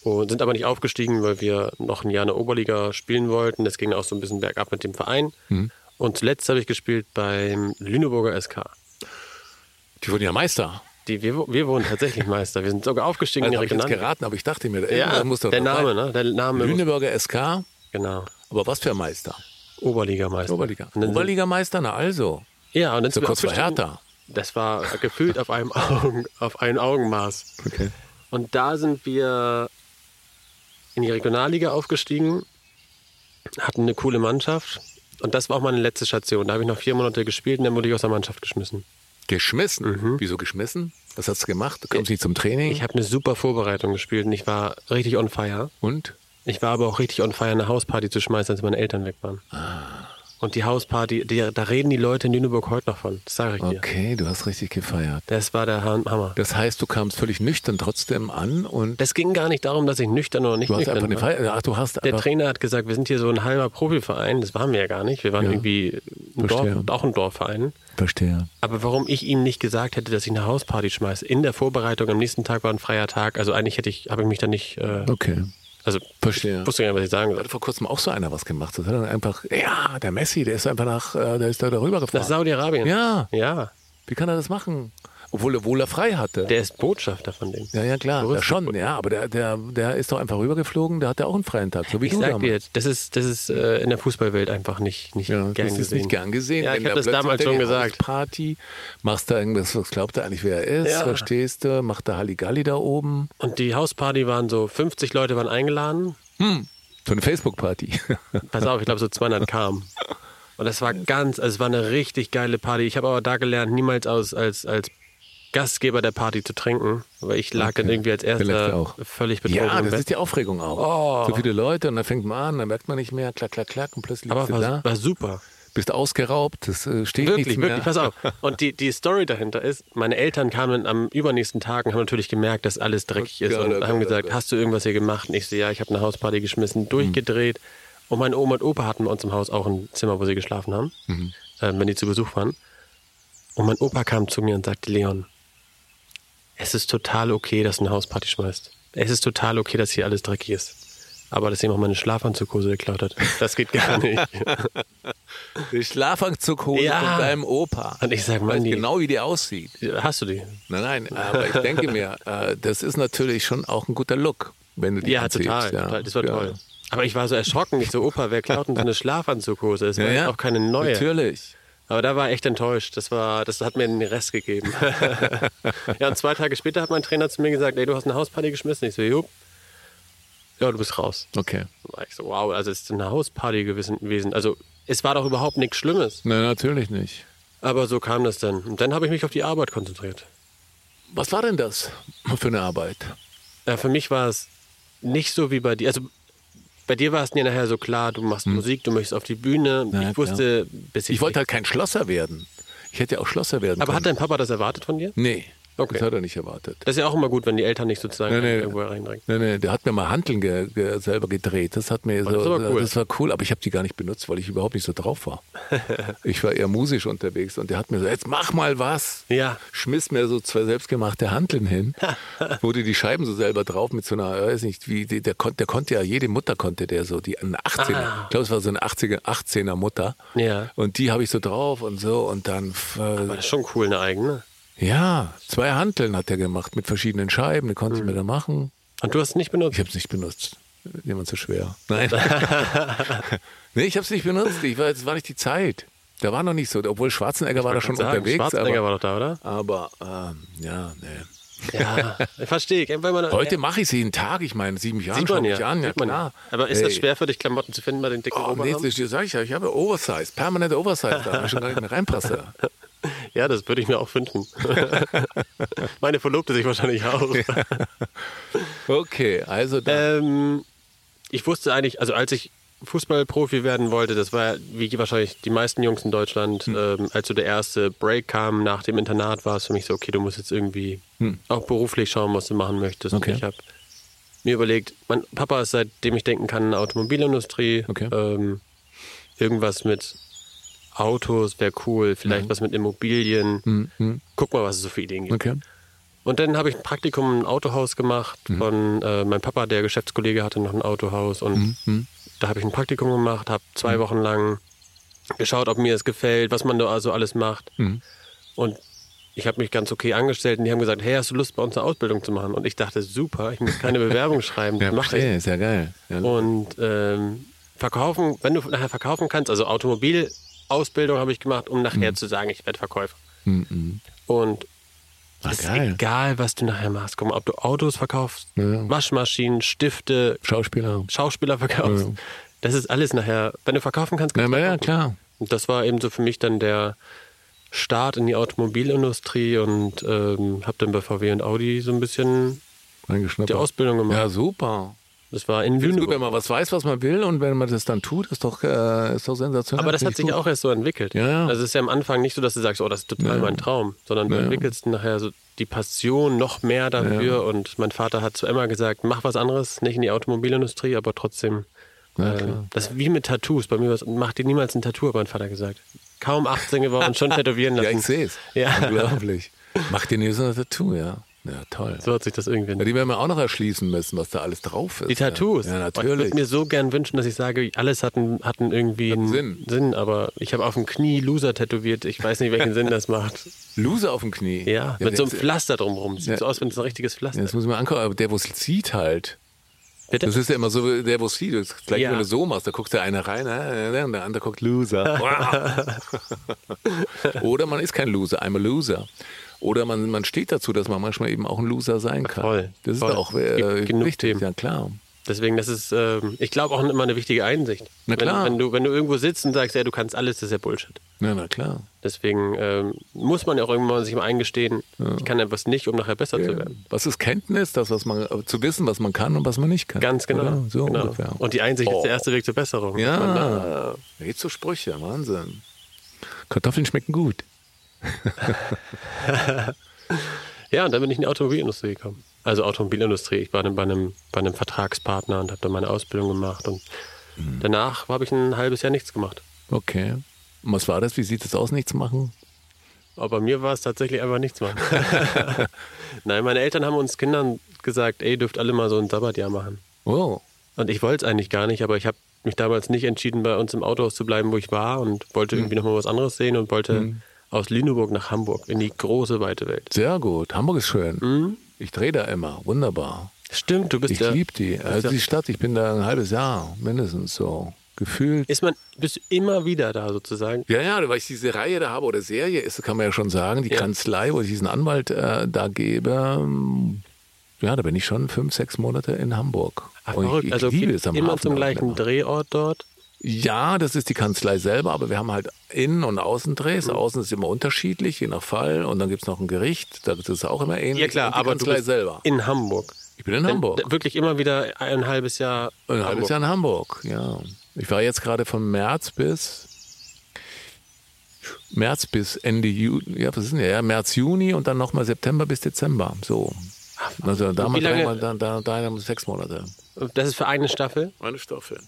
Und sind aber nicht aufgestiegen, weil wir noch ein Jahr in der Oberliga spielen wollten. Das ging auch so ein bisschen bergab mit dem Verein. Mhm. Und zuletzt habe ich gespielt beim Lüneburger SK. Die wurden ja Meister. Die, wir, wir wurden tatsächlich Meister. Wir sind sogar aufgestiegen Also in die ich jetzt Regionalliga. geraten, aber ich dachte mir, Ja, muss doch der Name, ne? Der Name. Lüneburger SK, Genau. aber was für ein Meister? Oberligameister. Oberliga. Oberligameister, na also. Ja, und dann So sind wir kurz vor. Hertha. Das war gefühlt auf einem Augen, auf ein Augenmaß. Okay. Und da sind wir in die Regionalliga aufgestiegen, hatten eine coole Mannschaft. Und das war auch meine letzte Station. Da habe ich noch vier Monate gespielt und dann wurde ich aus der Mannschaft geschmissen. Geschmissen? Wieso geschmissen? Was hast du gemacht? Du kommst nicht zum Training? Mhm. Ich habe eine super Vorbereitung gespielt und ich war richtig on fire. Und? Ich war aber auch richtig on fire, eine Hausparty zu schmeißen, als meine Eltern weg waren. Und die Hausparty, die, da reden die Leute in Lüneburg heute noch von. Das sage ich dir. Okay, du hast richtig gefeiert. Das war der Ham- Hammer. Das heißt, du kamst völlig nüchtern trotzdem an und Das ging gar nicht darum, dass ich nüchtern oder nicht du hast einfach nüchtern eine war. Feier. Ach, du hast Der einfach. Trainer hat gesagt, wir sind hier so ein halber Profiverein. Das waren wir ja gar nicht. Wir waren Ja. irgendwie ein. Dorf, auch ein Dorfverein. Verstehe. Aber warum ich ihm nicht gesagt hätte, dass ich eine Hausparty schmeiße, in der Vorbereitung, am nächsten Tag war ein freier Tag. Also eigentlich hätte ich, habe ich mich da nicht, äh, Okay. Also Verstehe. ich wusste gar nicht, was ich sagen Da soll. hat vor kurzem auch so einer was gemacht. Das hat dann einfach, ja, der Messi, der ist einfach nach, äh, der ist da darüber gefahren. Nach Saudi-Arabien? Ja. Ja. Wie kann er das machen? Obwohl, obwohl er frei hatte. Der ist Botschafter von dem. ja, ja, klar, ja, schon, ja, aber der, der, der ist doch einfach rübergeflogen, der hat ja auch einen freien Tag, so wie Ich du sag damals. dir jetzt, das ist, das ist äh, in der Fußballwelt einfach nicht, nicht Ja, gern das ist gesehen. nicht gern gesehen. Ja, ich habe da das damals schon gesagt. Party, machst da irgendwas, was glaubt er eigentlich, wer er ist, Ja. verstehst du, macht da Halligalli da oben. Und die Hausparty waren so, 50 Leute waren eingeladen. So eine Facebook-Party. Pass auf, ich glaube so 200 kamen. Und das war ganz, also es war eine richtig geile Party. Ich habe aber da gelernt, niemals aus, als, als Gastgeber der Party zu trinken, weil ich lag dann irgendwie als erster völlig betrunken ja, das ist die Aufregung auch. Oh. So viele Leute und dann fängt man an, dann merkt man nicht mehr, klack, klack, klack und plötzlich aber du da, war, war super. bist ausgeraubt, das äh, steht Wirklich, nichts mehr. wirklich, pass auf. Und die, die Story dahinter ist, meine Eltern kamen am übernächsten Tag und haben natürlich gemerkt, dass alles dreckig ist Gott, und oh haben gesagt, oh Gott. hast du irgendwas hier gemacht? Und ich so, ja, ich habe eine Hausparty geschmissen, durchgedreht. Und meine Oma und Opa hatten bei uns im Haus auch ein Zimmer, wo sie geschlafen haben, Mhm. äh, wenn die zu Besuch waren. Und mein Opa kam zu mir und sagte, Leon, es ist total okay, dass du eine Hausparty schmeißt. Es ist total okay, dass hier alles dreckig ist. Aber dass jemand meine Schlafanzughose geklaut hat, das geht gar nicht. Die Schlafanzughose Ja. von deinem Opa. Und ich sag, die- genau, wie die aussieht. Hast du die? Nein, nein, aber ich denke mir, äh, das ist natürlich schon auch ein guter Look, wenn du die Ja, anziehst. total, ja. total. Das war ja. toll. Aber ich war so erschrocken. Ich so, Opa, wer klaut denn so eine Schlafanzughose? Es war ja. auch keine neue. Natürlich. Aber da war ich echt enttäuscht. Das, war, das hat mir den Rest gegeben. ja, und zwei Tage später hat mein Trainer zu mir gesagt, ey, du hast eine Hausparty geschmissen. Ich so, jupp. Ja, du bist raus. Okay. War ich so, wow, also es ist eine Hausparty gewesen- gewesen. Also es war doch überhaupt nichts Schlimmes. Nein, natürlich nicht. Aber so kam das dann. Und dann habe ich mich auf die Arbeit konzentriert. Was war denn das für eine Arbeit? Ja, für mich war es nicht so wie bei dir. Also bei dir war es ja nachher so klar, du machst Musik, du möchtest auf die Bühne. Hm. Ja, ich wusste, bis ich. Ich wollte halt kein Schlosser werden. Ich hätte ja auch Schlosser werden aber können. hat dein Papa das erwartet von dir? Nee, Okay. das hat er nicht erwartet. Das ist ja auch immer gut, wenn die Eltern nicht sozusagen Nee, nee. irgendwo reindrängen. Nee, nee, der hat mir mal Hanteln ge ge selber gedreht. Das hat mir so, das aber cool. das war cool, aber ich habe die gar nicht benutzt, weil ich überhaupt nicht so drauf war. ich war eher musisch unterwegs und der hat mir so, jetzt mach mal was. Ja. Schmiss mir so zwei selbstgemachte Hanteln hin, wurde die Scheiben so selber drauf mit so einer, ich weiß nicht, wie, die, der, kon, der konnte ja, jede Mutter konnte der so, die eine 18er, Ah. ich glaube es war so eine 80er, 18er Mutter. Ja. Und die habe ich so drauf und so und dann, äh, Aber das ist schon cool, eine eigene. Ja, zwei Hanteln hat er gemacht mit verschiedenen Scheiben, die konnte ich mir da machen. Und du hast es nicht benutzt? Ich habe es nicht benutzt. Jemand zu schwer. Nein. nee, ich habe es nicht benutzt. Ich war, es war nicht die Zeit. Da war noch nicht so, obwohl Schwarzenegger war da schon Sagen, unterwegs. Schwarzenegger aber war doch da, oder? aber ähm, ja, nee. Ja, verstehe ich. Man, Heute mache ich es jeden Tag. Ich meine, sieben Jahren schaue ja. ich an. Ja, klar. Aber ist das schwer für dich, Klamotten zu finden bei den dicken Oh, nee, Oberarmen? das sag ich ja. Ich habe Oversize, permanente Oversize. Da schon gar nicht mehr reinpasse. Ja, das würde ich mir auch wünschen. Meine Verlobte sich wahrscheinlich auch. Okay, also da. Ähm, ich wusste eigentlich, also als ich Fußballprofi werden wollte, das war ja, wie wahrscheinlich die meisten Jungs in Deutschland, Hm. ähm, als so der erste Break kam nach dem Internat, war es für mich so, okay, du musst jetzt irgendwie auch beruflich schauen, was du machen möchtest. Hm. Okay. Und ich habe mir überlegt, mein Papa ist seitdem ich denken kann in der Automobilindustrie. Okay. Ähm, irgendwas mit Autos wäre cool, vielleicht was mit Immobilien. Guck mal, was es so für Ideen gibt. Okay. Und dann habe ich ein Praktikum im Autohaus gemacht von äh, meinem Papa, der Geschäftskollege hatte noch ein Autohaus und da habe ich ein Praktikum gemacht, habe zwei Wochen lang geschaut, ob mir es gefällt, was man da also alles macht. Und ich habe mich ganz okay angestellt und die haben gesagt, hey, hast du Lust bei uns eine Ausbildung zu machen? Und ich dachte, super, ich muss keine Bewerbung schreiben, Ja, mach ich. ist ja geil. Ja. Und ähm, verkaufen, wenn du nachher verkaufen kannst, also Automobilausbildung habe ich gemacht, um Mhm. nachher zu sagen, ich werde Verkäufer. Und Ah, ist geil. egal, was du nachher machst. Guck mal, ob du Autos verkaufst, Ja. Waschmaschinen, Stifte, Schauspieler. Schauspieler verkaufst. Ja. Das ist alles nachher, wenn du verkaufen kannst, Ja, kannst du ja, klar. Und das war eben so für mich dann der Start in die Automobilindustrie und ähm, habe dann bei VW und Audi so ein bisschen die Ausbildung gemacht. Ja, super. Das war in Ist gut, Lüneburg. wenn man was weiß, was man will und wenn man das dann tut, ist doch, äh, ist doch sensationell. Aber das hat ich sich gut. auch erst so entwickelt. Ja, ja. Also es ist ja am Anfang nicht so, dass du sagst, oh, das ist total Ja. mein Traum, sondern du entwickelst nachher so die Passion noch mehr dafür. Und mein Vater hat zu Emma gesagt, mach was anderes, nicht in die Automobilindustrie, aber trotzdem. Äh, das ist wie mit Tattoos. Bei mir war es, mach dir niemals ein Tattoo, hat mein Vater gesagt. Kaum 18 geworden schon tätowieren lassen. Ja, ich sehe es. Ja. Unglaublich. Mach dir nie so ein Tattoo, ja. Ja, toll. So hat sich das irgendwie Ja, die werden wir auch noch erschließen müssen, was da alles drauf ist. Die Tattoos. Ja, Oh, Ich natürlich. würde mir so gern wünschen, dass ich sage, alles hat einen, hat einen irgendwie einen Sinn. Sinn, aber ich habe auf dem Knie Loser tätowiert. Ich weiß nicht, welchen Sinn das macht. Loser auf dem Knie. Ja, mit so einem der- Pflaster drumherum. Sieht Ja. so aus, wenn es ein richtiges Pflaster Das muss ich mir angucken, aber der, wo es sieht halt. Bitte? Das ist ja immer so, der, wo es sieht. Das ist gleich, Ja. wenn du so machst, da guckt der eine rein äh, und der andere guckt Loser. Oder man ist kein Loser, I'm a Loser. Oder man, man steht dazu, dass man manchmal eben auch ein Loser sein kann. Voll, Das ist voll. auch äh, Gibt genug wichtig, Themen. ja klar. Deswegen, das ist, ähm, ich glaube, auch immer eine wichtige Einsicht. Na klar. Wenn, wenn, du, wenn du irgendwo sitzt und sagst, ja, du kannst alles, das ist ja Bullshit. Ja, na klar. Deswegen ähm, muss man ja auch irgendwann sich mal eingestehen, ich kann etwas nicht, um nachher besser zu werden. Was ist Kenntnis? Das, was man, äh, zu wissen, was man kann und was man nicht kann. Ganz genau. Oder? So genau. ungefähr. Und die Einsicht ist der erste Weg zur Besserung. Da- ja, da zu Sprüche, Wahnsinn. Kartoffeln schmecken gut. Ja, und dann bin ich in die Automobilindustrie gekommen. Also Automobilindustrie. Ich war dann bei einem, bei einem Vertragspartner und habe dann meine Ausbildung gemacht. Und Mhm. danach habe ich ein halbes Jahr nichts gemacht. Okay. Und was war das? Wie sieht es aus, nichts machen? Aber bei mir war es tatsächlich einfach nichts machen. Nein, meine Eltern haben uns Kindern gesagt, ey, dürft alle mal so ein Sabbatjahr machen. Oh, Und ich wollte es eigentlich gar nicht, aber ich habe mich damals nicht entschieden, bei uns im Autohaus zu bleiben, wo ich war und wollte Mhm. irgendwie nochmal was anderes sehen und wollte aus Lüneburg nach Hamburg in die große, weite Welt. sehr gut. Hamburg ist schön. Ich drehe da immer. Wunderbar. Stimmt, du bist Ich ja. liebe die. Also die Stadt, ich bin da ein halbes Jahr mindestens so gefühlt. Ist man, bist du immer wieder da sozusagen? Ja, ja, weil ich diese Reihe da habe oder Serie ist, kann man ja schon sagen, die Ja. Kanzlei, wo ich diesen Anwalt äh, da gebe, ja, da bin ich schon fünf, sechs Monate in Hamburg. Ach, Und ich, ich also liebe es am immer Hafen zum gleichen. Drehort dort. Ja, das ist die Kanzlei selber, aber wir haben halt Innen- und Außendrehs. Mhm. Außen ist immer unterschiedlich, je nach Fall. Und dann gibt es noch ein Gericht, das ist auch immer ähnlich. Ja klar, aber du bist selber. in Hamburg. Ich bin in Hamburg. Wirklich immer wieder ein halbes Jahr. Ein halbes Jahr in Hamburg, ja. Ich war jetzt gerade von März bis März bis Ende Juni, ja, was ist denn ja, März, Juni und dann nochmal September bis Dezember. So. Also damals lange, da, da, da, sechs Monate. Das ist für eine Staffel? Eine Staffel.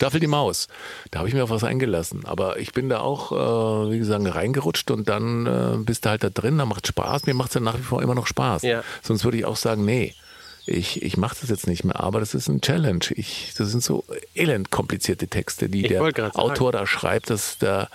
Staffel die Maus. Da habe ich mir auf was eingelassen. Aber ich bin da auch, äh, wie gesagt, reingerutscht und dann äh, bist du halt da drin, da macht Spaß. Mir macht es ja nach wie vor immer noch Spaß. Ja. Sonst würde ich auch sagen, nee, ich, ich mache das jetzt nicht mehr. Aber das ist ein Challenge. Ich, das sind so elend komplizierte Texte, die ich der Autor da schreibt, dass da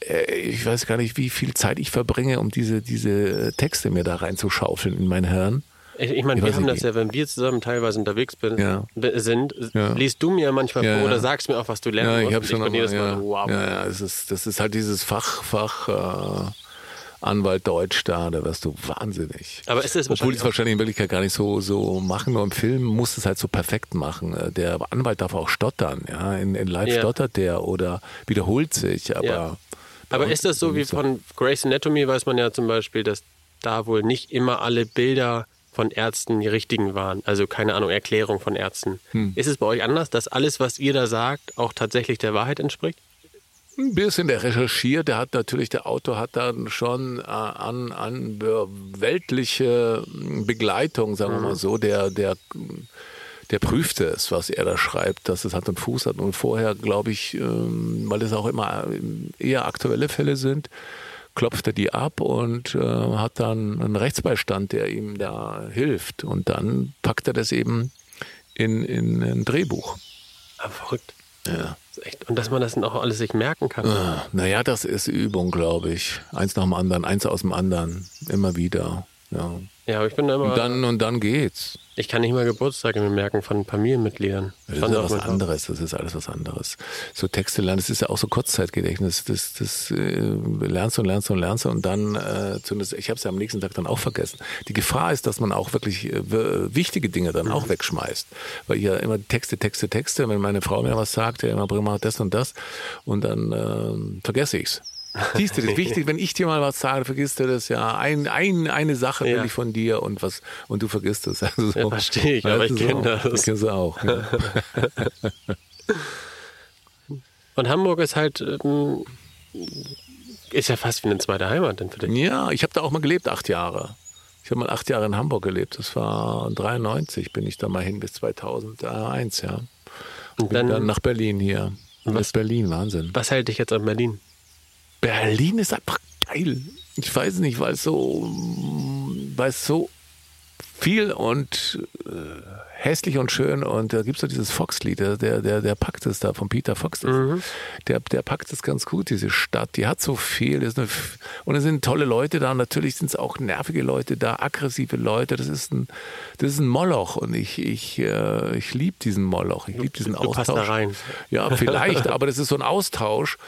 äh, ich weiß gar nicht, wie viel Zeit ich verbringe, um diese, diese Texte mir da reinzuschaufeln in mein Hirn. Ich, ich meine, wir haben das ja, wenn wir zusammen teilweise unterwegs bin, ja. sind, ja. liest du mir manchmal ja, vor oder sagst mir auch, was du lernst. Ja, ich habe schon ich jedes Mal, wow. Ja, ja, es ist, das ist halt dieses Fach, Fach äh, Anwalt Deutsch da, da wirst du wahnsinnig. Aber ist das Obwohl die es wahrscheinlich in Wirklichkeit gar nicht so, so machen, nur im Film muss es halt so perfekt machen. Der Anwalt darf auch stottern, ja. In, in Live stottert der oder wiederholt sich, aber. Aber ist das so wie von Grace Anatomy, weiß man ja zum Beispiel, dass da wohl nicht immer alle Bilder von Ärzten die richtigen waren. Also keine Ahnung, Erklärung von Ärzten. Hm. Ist es bei euch anders, dass alles, was ihr da sagt, auch tatsächlich der Wahrheit entspricht? Ein bisschen der recherchiert, der hat natürlich, der Autor hat dann schon äh, an, an weltliche Begleitung, sagen wir mal mhm. so, der, der, der prüfte es, was er da schreibt, dass es Hand und Fuß hat. Und vorher, glaube ich, ähm, weil es auch immer eher aktuelle Fälle sind, klopft er die ab und äh, hat dann einen Rechtsbeistand, der ihm da hilft. Und dann packt er das eben in, in ein Drehbuch. Aber verrückt. Ja. Und dass man das dann auch alles sich merken kann. Ah, naja, das ist Übung, glaube ich. Eins nach dem anderen, eins aus dem anderen, immer wieder. Ja. Ja, aber ich bin da immer. Und dann, und dann geht's. Ich kann nicht mal Geburtstage mehr merken von Familienmitgliedern. Das, das ist was anderes, das ist alles was anderes. So Texte lernen, das ist ja auch so Kurzzeitgedächtnis. Das, das äh, lernst und lernst und lernst und dann, äh, zumindest, ich habe es ja am nächsten Tag dann auch vergessen. Die Gefahr ist, dass man auch wirklich äh, wichtige Dinge dann mhm. auch wegschmeißt. Weil ich ja immer Texte, Texte, Texte, wenn meine Frau mir was sagt, ja immer bring mal das und das und dann äh, vergesse ich's. Siehst du, das ist wichtig, wenn ich dir mal was sage, vergisst du das ja. Ein, ein, eine Sache will ich von dir und was und du vergisst es. Also so, ja, verstehe ich, aber ich kenne das. Ich kenne es auch. Ja. und Hamburg ist halt ähm, ist ja fast wie eine zweite Heimat denn für dich. Ja, ich habe da auch mal gelebt, acht Jahre. Ich habe mal acht Jahre in Hamburg gelebt. Das war 93, bin ich da mal hin bis 2001, ja. Und dann, dann nach Berlin hier. Was, Berlin, Wahnsinn. Was hält dich jetzt an Berlin? Berlin ist einfach geil. Ich weiß nicht, weil es so, weil es so viel und äh, hässlich und schön und da gibt es so dieses Fox-Lied, der, der, der packt es da von Peter Fox. Mhm. Der, der packt es ganz gut, diese Stadt. Die hat so viel. Eine, und es sind tolle Leute da. Und natürlich sind es auch nervige Leute da, aggressive Leute. Das ist ein, das ist ein Moloch und ich, ich, äh, ich liebe diesen Moloch. Ich liebe diesen du Austausch. Passt da rein. Ja, vielleicht, aber das ist so ein Austausch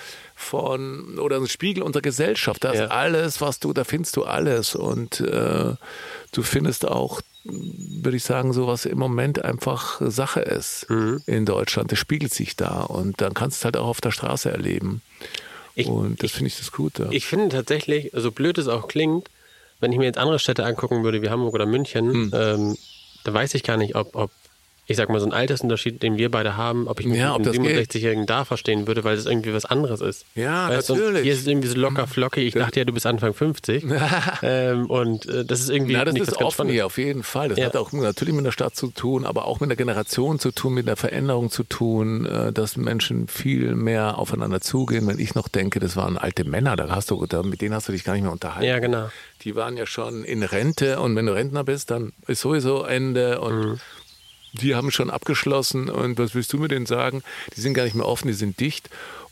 von oder ein Spiegel unserer Gesellschaft. Da ist ja. alles, was du, da findest du alles. Und äh, du findest auch, würde ich sagen, so was im Moment einfach Sache ist mhm. in Deutschland. Das spiegelt sich da und dann kannst du es halt auch auf der Straße erleben. Ich, und das finde ich das Gute. Ich finde tatsächlich, so blöd es auch klingt, wenn ich mir jetzt andere Städte angucken würde, wie Hamburg oder München, mhm. ähm, da weiß ich gar nicht, ob, ob ich sag mal, so ein Altersunterschied, den wir beide haben, ob ich mich ja, mit einem 67-Jährigen da verstehen würde, weil das irgendwie was anderes ist. Ja, weißt natürlich. Hier ist es irgendwie so locker flockig. Ich dachte ja, du bist Anfang 50. ähm, und äh, das ist irgendwie. Na, das nicht ist offen hier, auf jeden Fall. Das ja. hat auch natürlich mit der Stadt zu tun, aber auch mit der Generation zu tun, mit der Veränderung zu tun, äh, dass Menschen viel mehr aufeinander zugehen. Wenn ich noch denke, das waren alte Männer, da hast du, da, mit denen hast du dich gar nicht mehr unterhalten. Ja, genau. Die waren ja schon in Rente und wenn du Rentner bist, dann ist sowieso Ende und mhm die haben schon abgeschlossen und was willst du mir denn sagen? Die sind gar nicht mehr offen, die sind dicht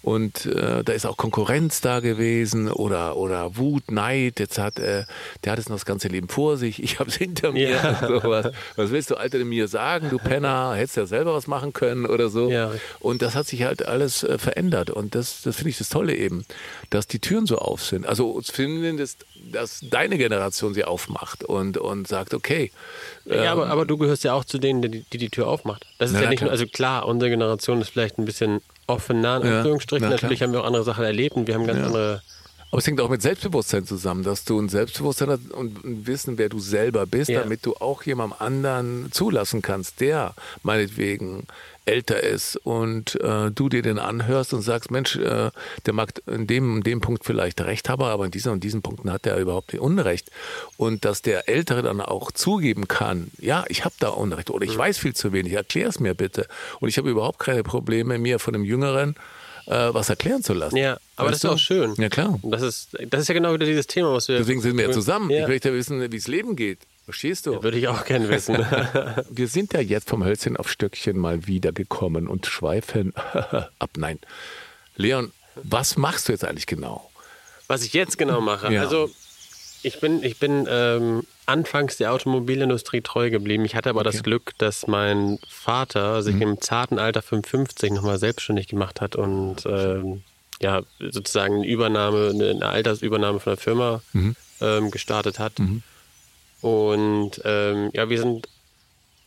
und äh, da ist auch Konkurrenz da gewesen oder oder Wut, Neid. Jetzt hat äh, der hat es noch das ganze Leben vor sich. Ich habe es hinter mir. Ja. Sowas. Was willst du Alter mir sagen? Du Penner, hättest ja selber was machen können oder so. Ja. Und das hat sich halt alles äh, verändert und das das finde ich das Tolle eben, dass die Türen so auf sind. Also das, dass deine Generation sie aufmacht und und sagt okay. Ähm, ja, aber, ähm, aber du gehörst ja auch zu denen, die die, die Tür aufmacht. Das ist ja, ja nicht nur also klar, unsere Generation ist vielleicht ein bisschen offener, in Ja, Anführungsstrichen. klar. Natürlich haben wir auch andere Sachen erlebt und wir haben ganz Ja. andere. Aber es hängt auch mit Selbstbewusstsein zusammen, dass du ein Selbstbewusstsein hast und ein Wissen, wer du selber bist, Ja. damit du auch jemandem anderen zulassen kannst, der meinetwegen älter ist und äh, du dir den anhörst und sagst, Mensch, äh, der mag in dem in dem Punkt vielleicht recht haben, aber in diesen und diesen Punkten hat er überhaupt Unrecht. Und dass der Ältere dann auch zugeben kann, ja, ich habe da Unrecht oder ich Mhm. weiß viel zu wenig, erklär es mir bitte. Und ich habe überhaupt keine Probleme, mir von dem Jüngeren äh, was erklären zu lassen. Ja, aber das Weißt ist du? auch schön. Ja, klar. Das ist, das ist ja genau wieder dieses Thema, was wir. Deswegen sind wir ja zusammen. Ja. Ich möchte wissen, wie es Leben geht. Verstehst du? Würde ich auch gerne wissen. Wir sind ja jetzt vom Hölzchen auf Stöckchen mal wieder gekommen und schweifen ab. Nein. Leon, was machst du jetzt eigentlich genau? Was ich jetzt genau mache. Ja. Also ich bin, ich bin ähm, anfangs der Automobilindustrie treu geblieben. Ich hatte aber das Glück, dass mein Vater sich im zarten Alter 55 nochmal selbstständig gemacht hat und ähm, ja, sozusagen eine Übernahme, eine, Altersübernahme von der Firma ähm, gestartet hat. Und ähm, ja, wir sind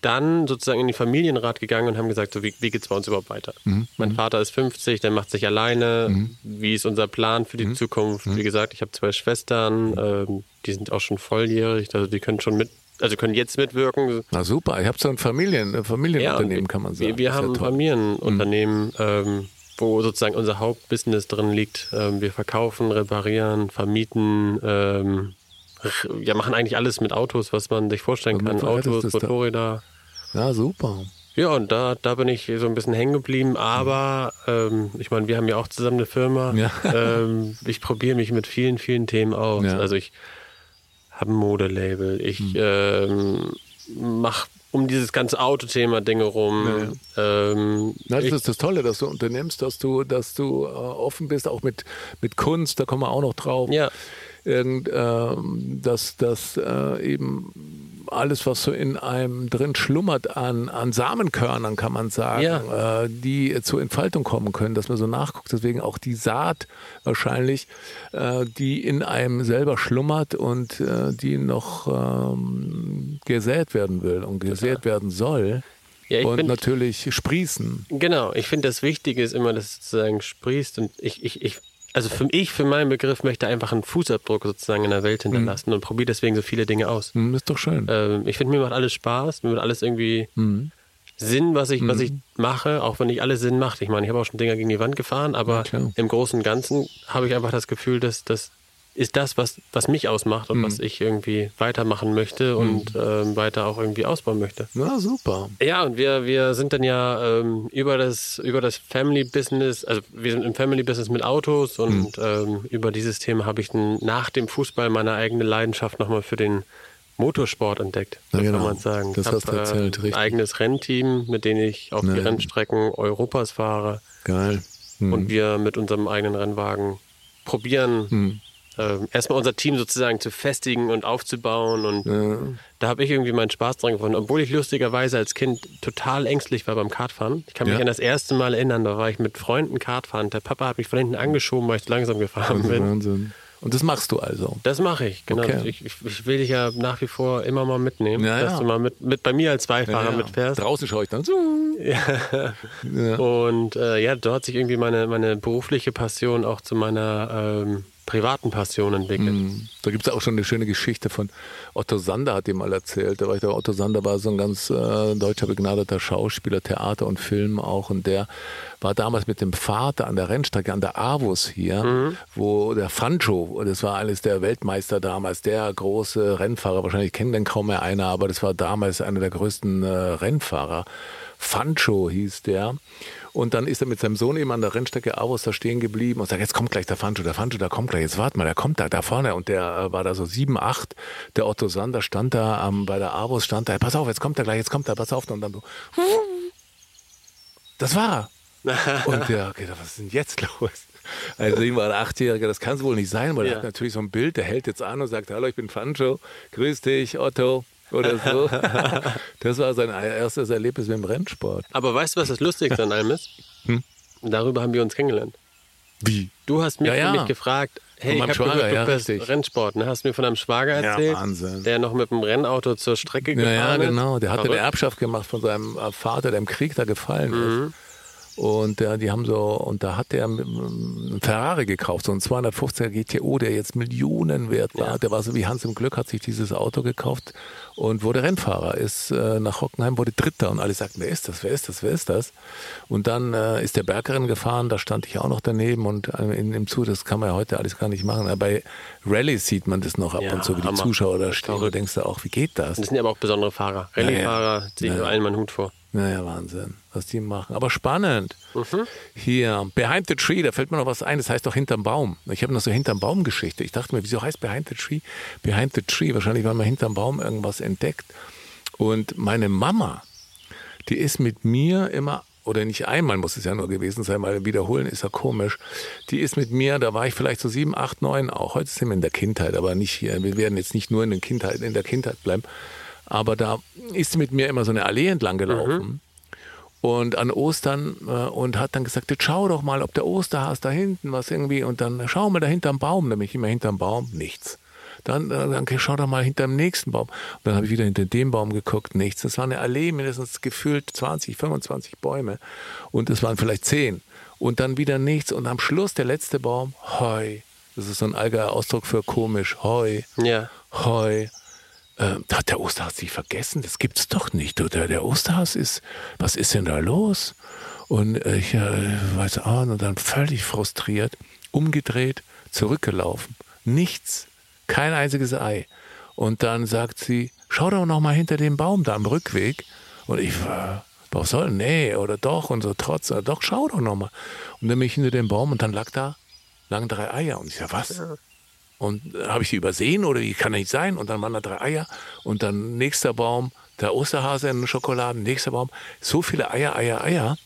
dann sozusagen in den Familienrat gegangen und haben gesagt, so, wie, wie geht es bei uns überhaupt weiter? Mein Vater ist 50, der macht sich alleine. Wie ist unser Plan für die Zukunft? Wie gesagt, ich habe zwei Schwestern, ähm, die sind auch schon volljährig, also die können schon mit, also können jetzt mitwirken. Na super, ich habe so ein Familien, ein Familienunternehmen, kann man sagen. Wir, wir Ist ja haben ein. Familienunternehmen, ähm, wo sozusagen unser Hauptbusiness drin liegt. Ähm, wir verkaufen, reparieren, vermieten, ähm, ja, machen eigentlich alles mit Autos, was man sich vorstellen Und kann. Autos, da- Motorräder. Ja, super. Ja, und da, da bin ich so ein bisschen hängen geblieben. Aber ähm, ich meine, wir haben ja auch zusammen eine Firma. Ja. Ähm, ich probiere mich mit vielen, vielen Themen aus. Ja. Also ich habe ein Modelabel. Ich ähm, mache um dieses ganze Autothema Dinge rum. Ähm, Na, das ist das Tolle, dass du unternimmst, dass du, dass du äh, offen bist, auch mit, mit Kunst, da kommen wir auch noch drauf. Ja. Irgend, ähm, dass dass äh, eben alles, was so in einem drin schlummert an, an Samenkörnern, kann man sagen, Ja. äh, die zur Entfaltung kommen können, dass man so nachguckt. Deswegen auch die Saat wahrscheinlich, äh, die in einem selber schlummert und äh, die noch ähm, gesät werden will und gesät werden soll. Ja, und bin- natürlich sprießen. Genau, ich finde, das Wichtige ist immer, dass es sozusagen sprießt und ich, ich, ich, also für ich, für meinen Begriff, möchte einfach einen Fußabdruck sozusagen in der Welt hinterlassen und probiere deswegen so viele Dinge aus. Hm, ist doch schön. Ähm, ich finde, mir macht alles Spaß, mir macht alles irgendwie Sinn, was ich, was ich mache, auch wenn nicht alles Sinn macht. Ich meine, ich habe auch schon Dinger gegen die Wand gefahren, aber Ja, im Großen und Ganzen habe ich einfach das Gefühl, dass das ist das, was, was mich ausmacht und was ich irgendwie weitermachen möchte und ähm, weiter auch irgendwie ausbauen möchte. Na, super. Ja, und wir, wir sind dann ja ähm, über das, über das Family Business, also wir sind im Family Business mit Autos und ähm, über dieses Thema habe ich dann nach dem Fußball meine eigene Leidenschaft nochmal für den Motorsport entdeckt. Ja, so genau. kann man sagen. Das Ich hast du erzählt, äh, richtig. Ein eigenes Rennteam, mit dem ich auf die Ja. Rennstrecken Europas fahre Geil. Hm. und wir mit unserem eigenen Rennwagen probieren, Ähm, erstmal unser Team sozusagen zu festigen und aufzubauen. Und da habe ich irgendwie meinen Spaß dran gefunden. Obwohl ich lustigerweise als Kind total ängstlich war beim Kartfahren. Ich kann mich Ja. an das erste Mal erinnern, da war ich mit Freunden Kartfahren. Der Papa hat mich von hinten angeschoben, weil ich zu langsam gefahren bin. Wahnsinn. Und das machst du also. Das mache ich, genau. Okay. Ich, ich, will dich ja nach wie vor immer mal mitnehmen, Ja, dass ja. du mal mit, mit bei mir als Beifahrer Ja, mitfährst. Draußen schaue ich dann. Ja. Und äh, ja, dort hat sich irgendwie meine, meine berufliche Passion auch zu meiner ähm, privaten Passion entwickelt. Da gibt es auch schon eine schöne Geschichte von Otto Sander, hat die mal erzählt. Da war ich da, Otto Sander war so ein ganz äh, deutscher begnadeter Schauspieler, Theater und Film auch. Und der war damals mit dem Vater an der Rennstrecke, an der Avus hier, wo der Fancho, das war eines der Weltmeister damals, der große Rennfahrer, wahrscheinlich kennt den kaum mehr einer, aber das war damals einer der größten äh, Rennfahrer. Fancho hieß der. Und dann ist er mit seinem Sohn eben an der Rennstrecke Avus da stehen geblieben und sagt, jetzt kommt gleich der Fancho, der Fancho, der kommt gleich, jetzt warte mal, der kommt da, da vorne. Und der äh, war da so sieben, acht. Der Otto Sander stand da ähm, bei der Avus, stand da, pass auf, jetzt kommt er gleich, jetzt kommt er, pass auf. Und dann so, das war er. Und der, okay, was ist denn jetzt los? Also ihm war ein Achtjähriger, das kann es wohl nicht sein, weil er Ja. hat natürlich so ein Bild, der hält jetzt an und sagt, hallo, ich bin Fancho, grüß dich, Otto. Oder so. Das war sein erstes Erlebnis mit dem Rennsport. Aber weißt du, was das Lustigste an allem ist? Hm? Darüber haben wir uns kennengelernt. Wie? Du hast mich, Ja, ja. mich gefragt, hey, ich habe Schwager, gehört, du ja, bist richtig. Rennsport. Ne? Hast mir von deinem Schwager Ja, erzählt, Wahnsinn. der noch mit dem Rennauto zur Strecke Ja, gefahren ja, ist. genau. Der hatte eine. Erbschaft gemacht von seinem Vater, der im Krieg da gefallen Mhm. ist. Und äh, die haben so, und da hat der einen Ferrari gekauft, so ein 250er GTO, der jetzt Millionen wert war. Ja. Der war so wie Hans im Glück, hat sich dieses Auto gekauft und wurde Rennfahrer, ist äh, nach Hockenheim, wurde Dritter und alle sagten, wer ist das, wer ist das, wer ist das? Und dann äh, ist der Bergrennen gefahren, da stand ich auch noch daneben und äh, in, im Zug, das kann man ja heute alles gar nicht machen. Aber bei Rallyes sieht man das noch ab ja, und zu, wie die Zuschauer da stehen. Du denkst du auch, wie geht das? Das sind aber auch besondere Fahrer. Rallyefahrer, ja, ja. ziehe ich ja. allen meinen Hut vor. Naja, Wahnsinn, was die machen. Aber spannend. Mhm. Hier, Behind the Tree, da fällt mir noch was ein, das heißt doch hinterm Baum. Ich habe noch so hinterm Baum Geschichte. Ich dachte mir, wieso heißt Behind the Tree? Behind the Tree, wahrscheinlich, weil man hinterm Baum irgendwas entdeckt. Und meine Mama, die ist mit mir immer oder nicht einmal muss es ja nur gewesen sein, weil wiederholen ist ja komisch. Die ist mit mir, da war ich vielleicht so sieben, acht, neun, auch heute sind wir in der Kindheit, aber nicht hier. Wir werden jetzt nicht nur in der Kindheit, in der Kindheit bleiben. Aber da ist sie mit mir immer so eine Allee entlang gelaufen. Mhm. Und an Ostern äh, und hat dann gesagt, jetzt schau doch mal, ob der Osterhas da hinten was irgendwie und dann schau mal da hinterm Baum, nämlich immer hinterm Baum, nichts. Dann, äh, dann schau doch mal hinter dem nächsten Baum. Und dann habe ich wieder hinter dem Baum geguckt, nichts. Das war eine Allee, mindestens gefühlt 20, 25 Bäume. Und es waren vielleicht 10. Und dann wieder nichts. Und am Schluss der letzte Baum, Heu. Das ist so ein alger Ausdruck für komisch. Heu. Ja. Heu äh, hat der Osterhas sich vergessen? Das gibt's doch nicht. Oder der Osterhas ist, was ist denn da los? Und äh, ich äh, weiß auch, und dann völlig frustriert, umgedreht, zurückgelaufen. Nichts, kein einziges Ei. Und dann sagt sie, schau doch noch mal hinter dem Baum da am Rückweg. Und ich war, was soll, nee, oder doch, und so trotz, doch, schau doch noch mal. Und dann bin ich hinter dem Baum und dann lag da, lagen drei Eier. Und ich sag, was? Und äh, habe ich die übersehen oder wie kann das nicht sein? Und dann waren da drei Eier und dann nächster Baum, der Osterhase in Schokoladen, nächster Baum, so viele Eier, Eier, Eier.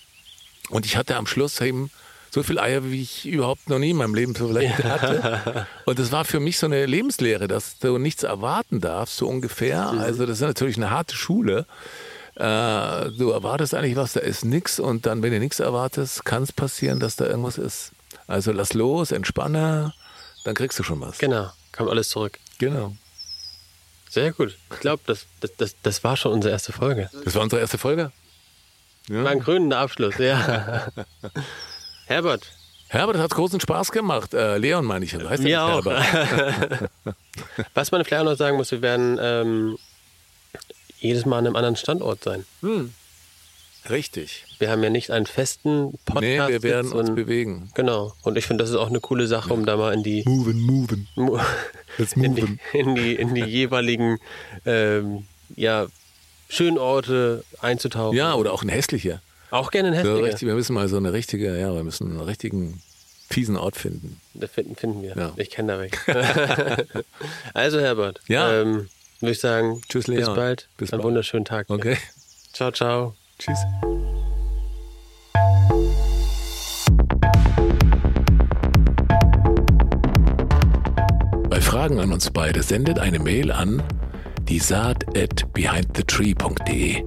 Und ich hatte am Schluss eben so viele Eier, wie ich überhaupt noch nie in meinem Leben vielleicht hatte. Und das war für mich so eine Lebenslehre, dass du nichts erwarten darfst, so ungefähr. Also das ist natürlich eine harte Schule. Äh, du erwartest eigentlich was, da ist nichts und dann, wenn du nichts erwartest, kann es passieren, dass da irgendwas ist. Also lass los, entspanne, dann kriegst du schon was. Genau, kam alles zurück. Genau. Sehr gut. Ich glaube, das, das, das, das war schon unsere erste Folge. Das war unsere erste Folge? Ja. War ein grüner Abschluss, ja. Herbert. Herbert hat großen Spaß gemacht. Äh, Leon meine ich. Heißt Mir auch. Was man vielleicht noch sagen muss, wir werden ähm, jedes Mal an einem anderen Standort sein. Hm. Richtig. Wir haben ja nicht einen festen Podcast. Nee, wir werden uns bewegen. Genau. Und ich finde, das ist auch eine coole Sache, um da mal in die. Moven, moven. Let's moven. In die, in die, in die jeweiligen ähm, ja, schönen Orte einzutauchen. Ja, oder auch ein hässlicher. Auch gerne ein hässlicher. So richtig, wir müssen mal so eine richtige, ja, wir müssen einen richtigen fiesen Ort finden. Das finden, finden wir. Ja. Ich kenne da weg. also Herbert, ja. ähm, würde ich sagen, Tschüss, Leon. bis bald. Bis Einen bald. wunderschönen Tag. Okay. Ciao, ciao. Tschüss. Bei Fragen an uns beide sendet eine Mail an die Saat at behindthetree.de.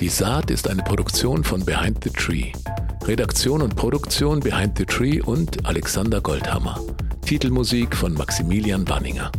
Die Saat ist eine Produktion von Behind the Tree. Redaktion und Produktion Behind the Tree und Alexander Goldhammer. Titelmusik von Maximilian Wanninger.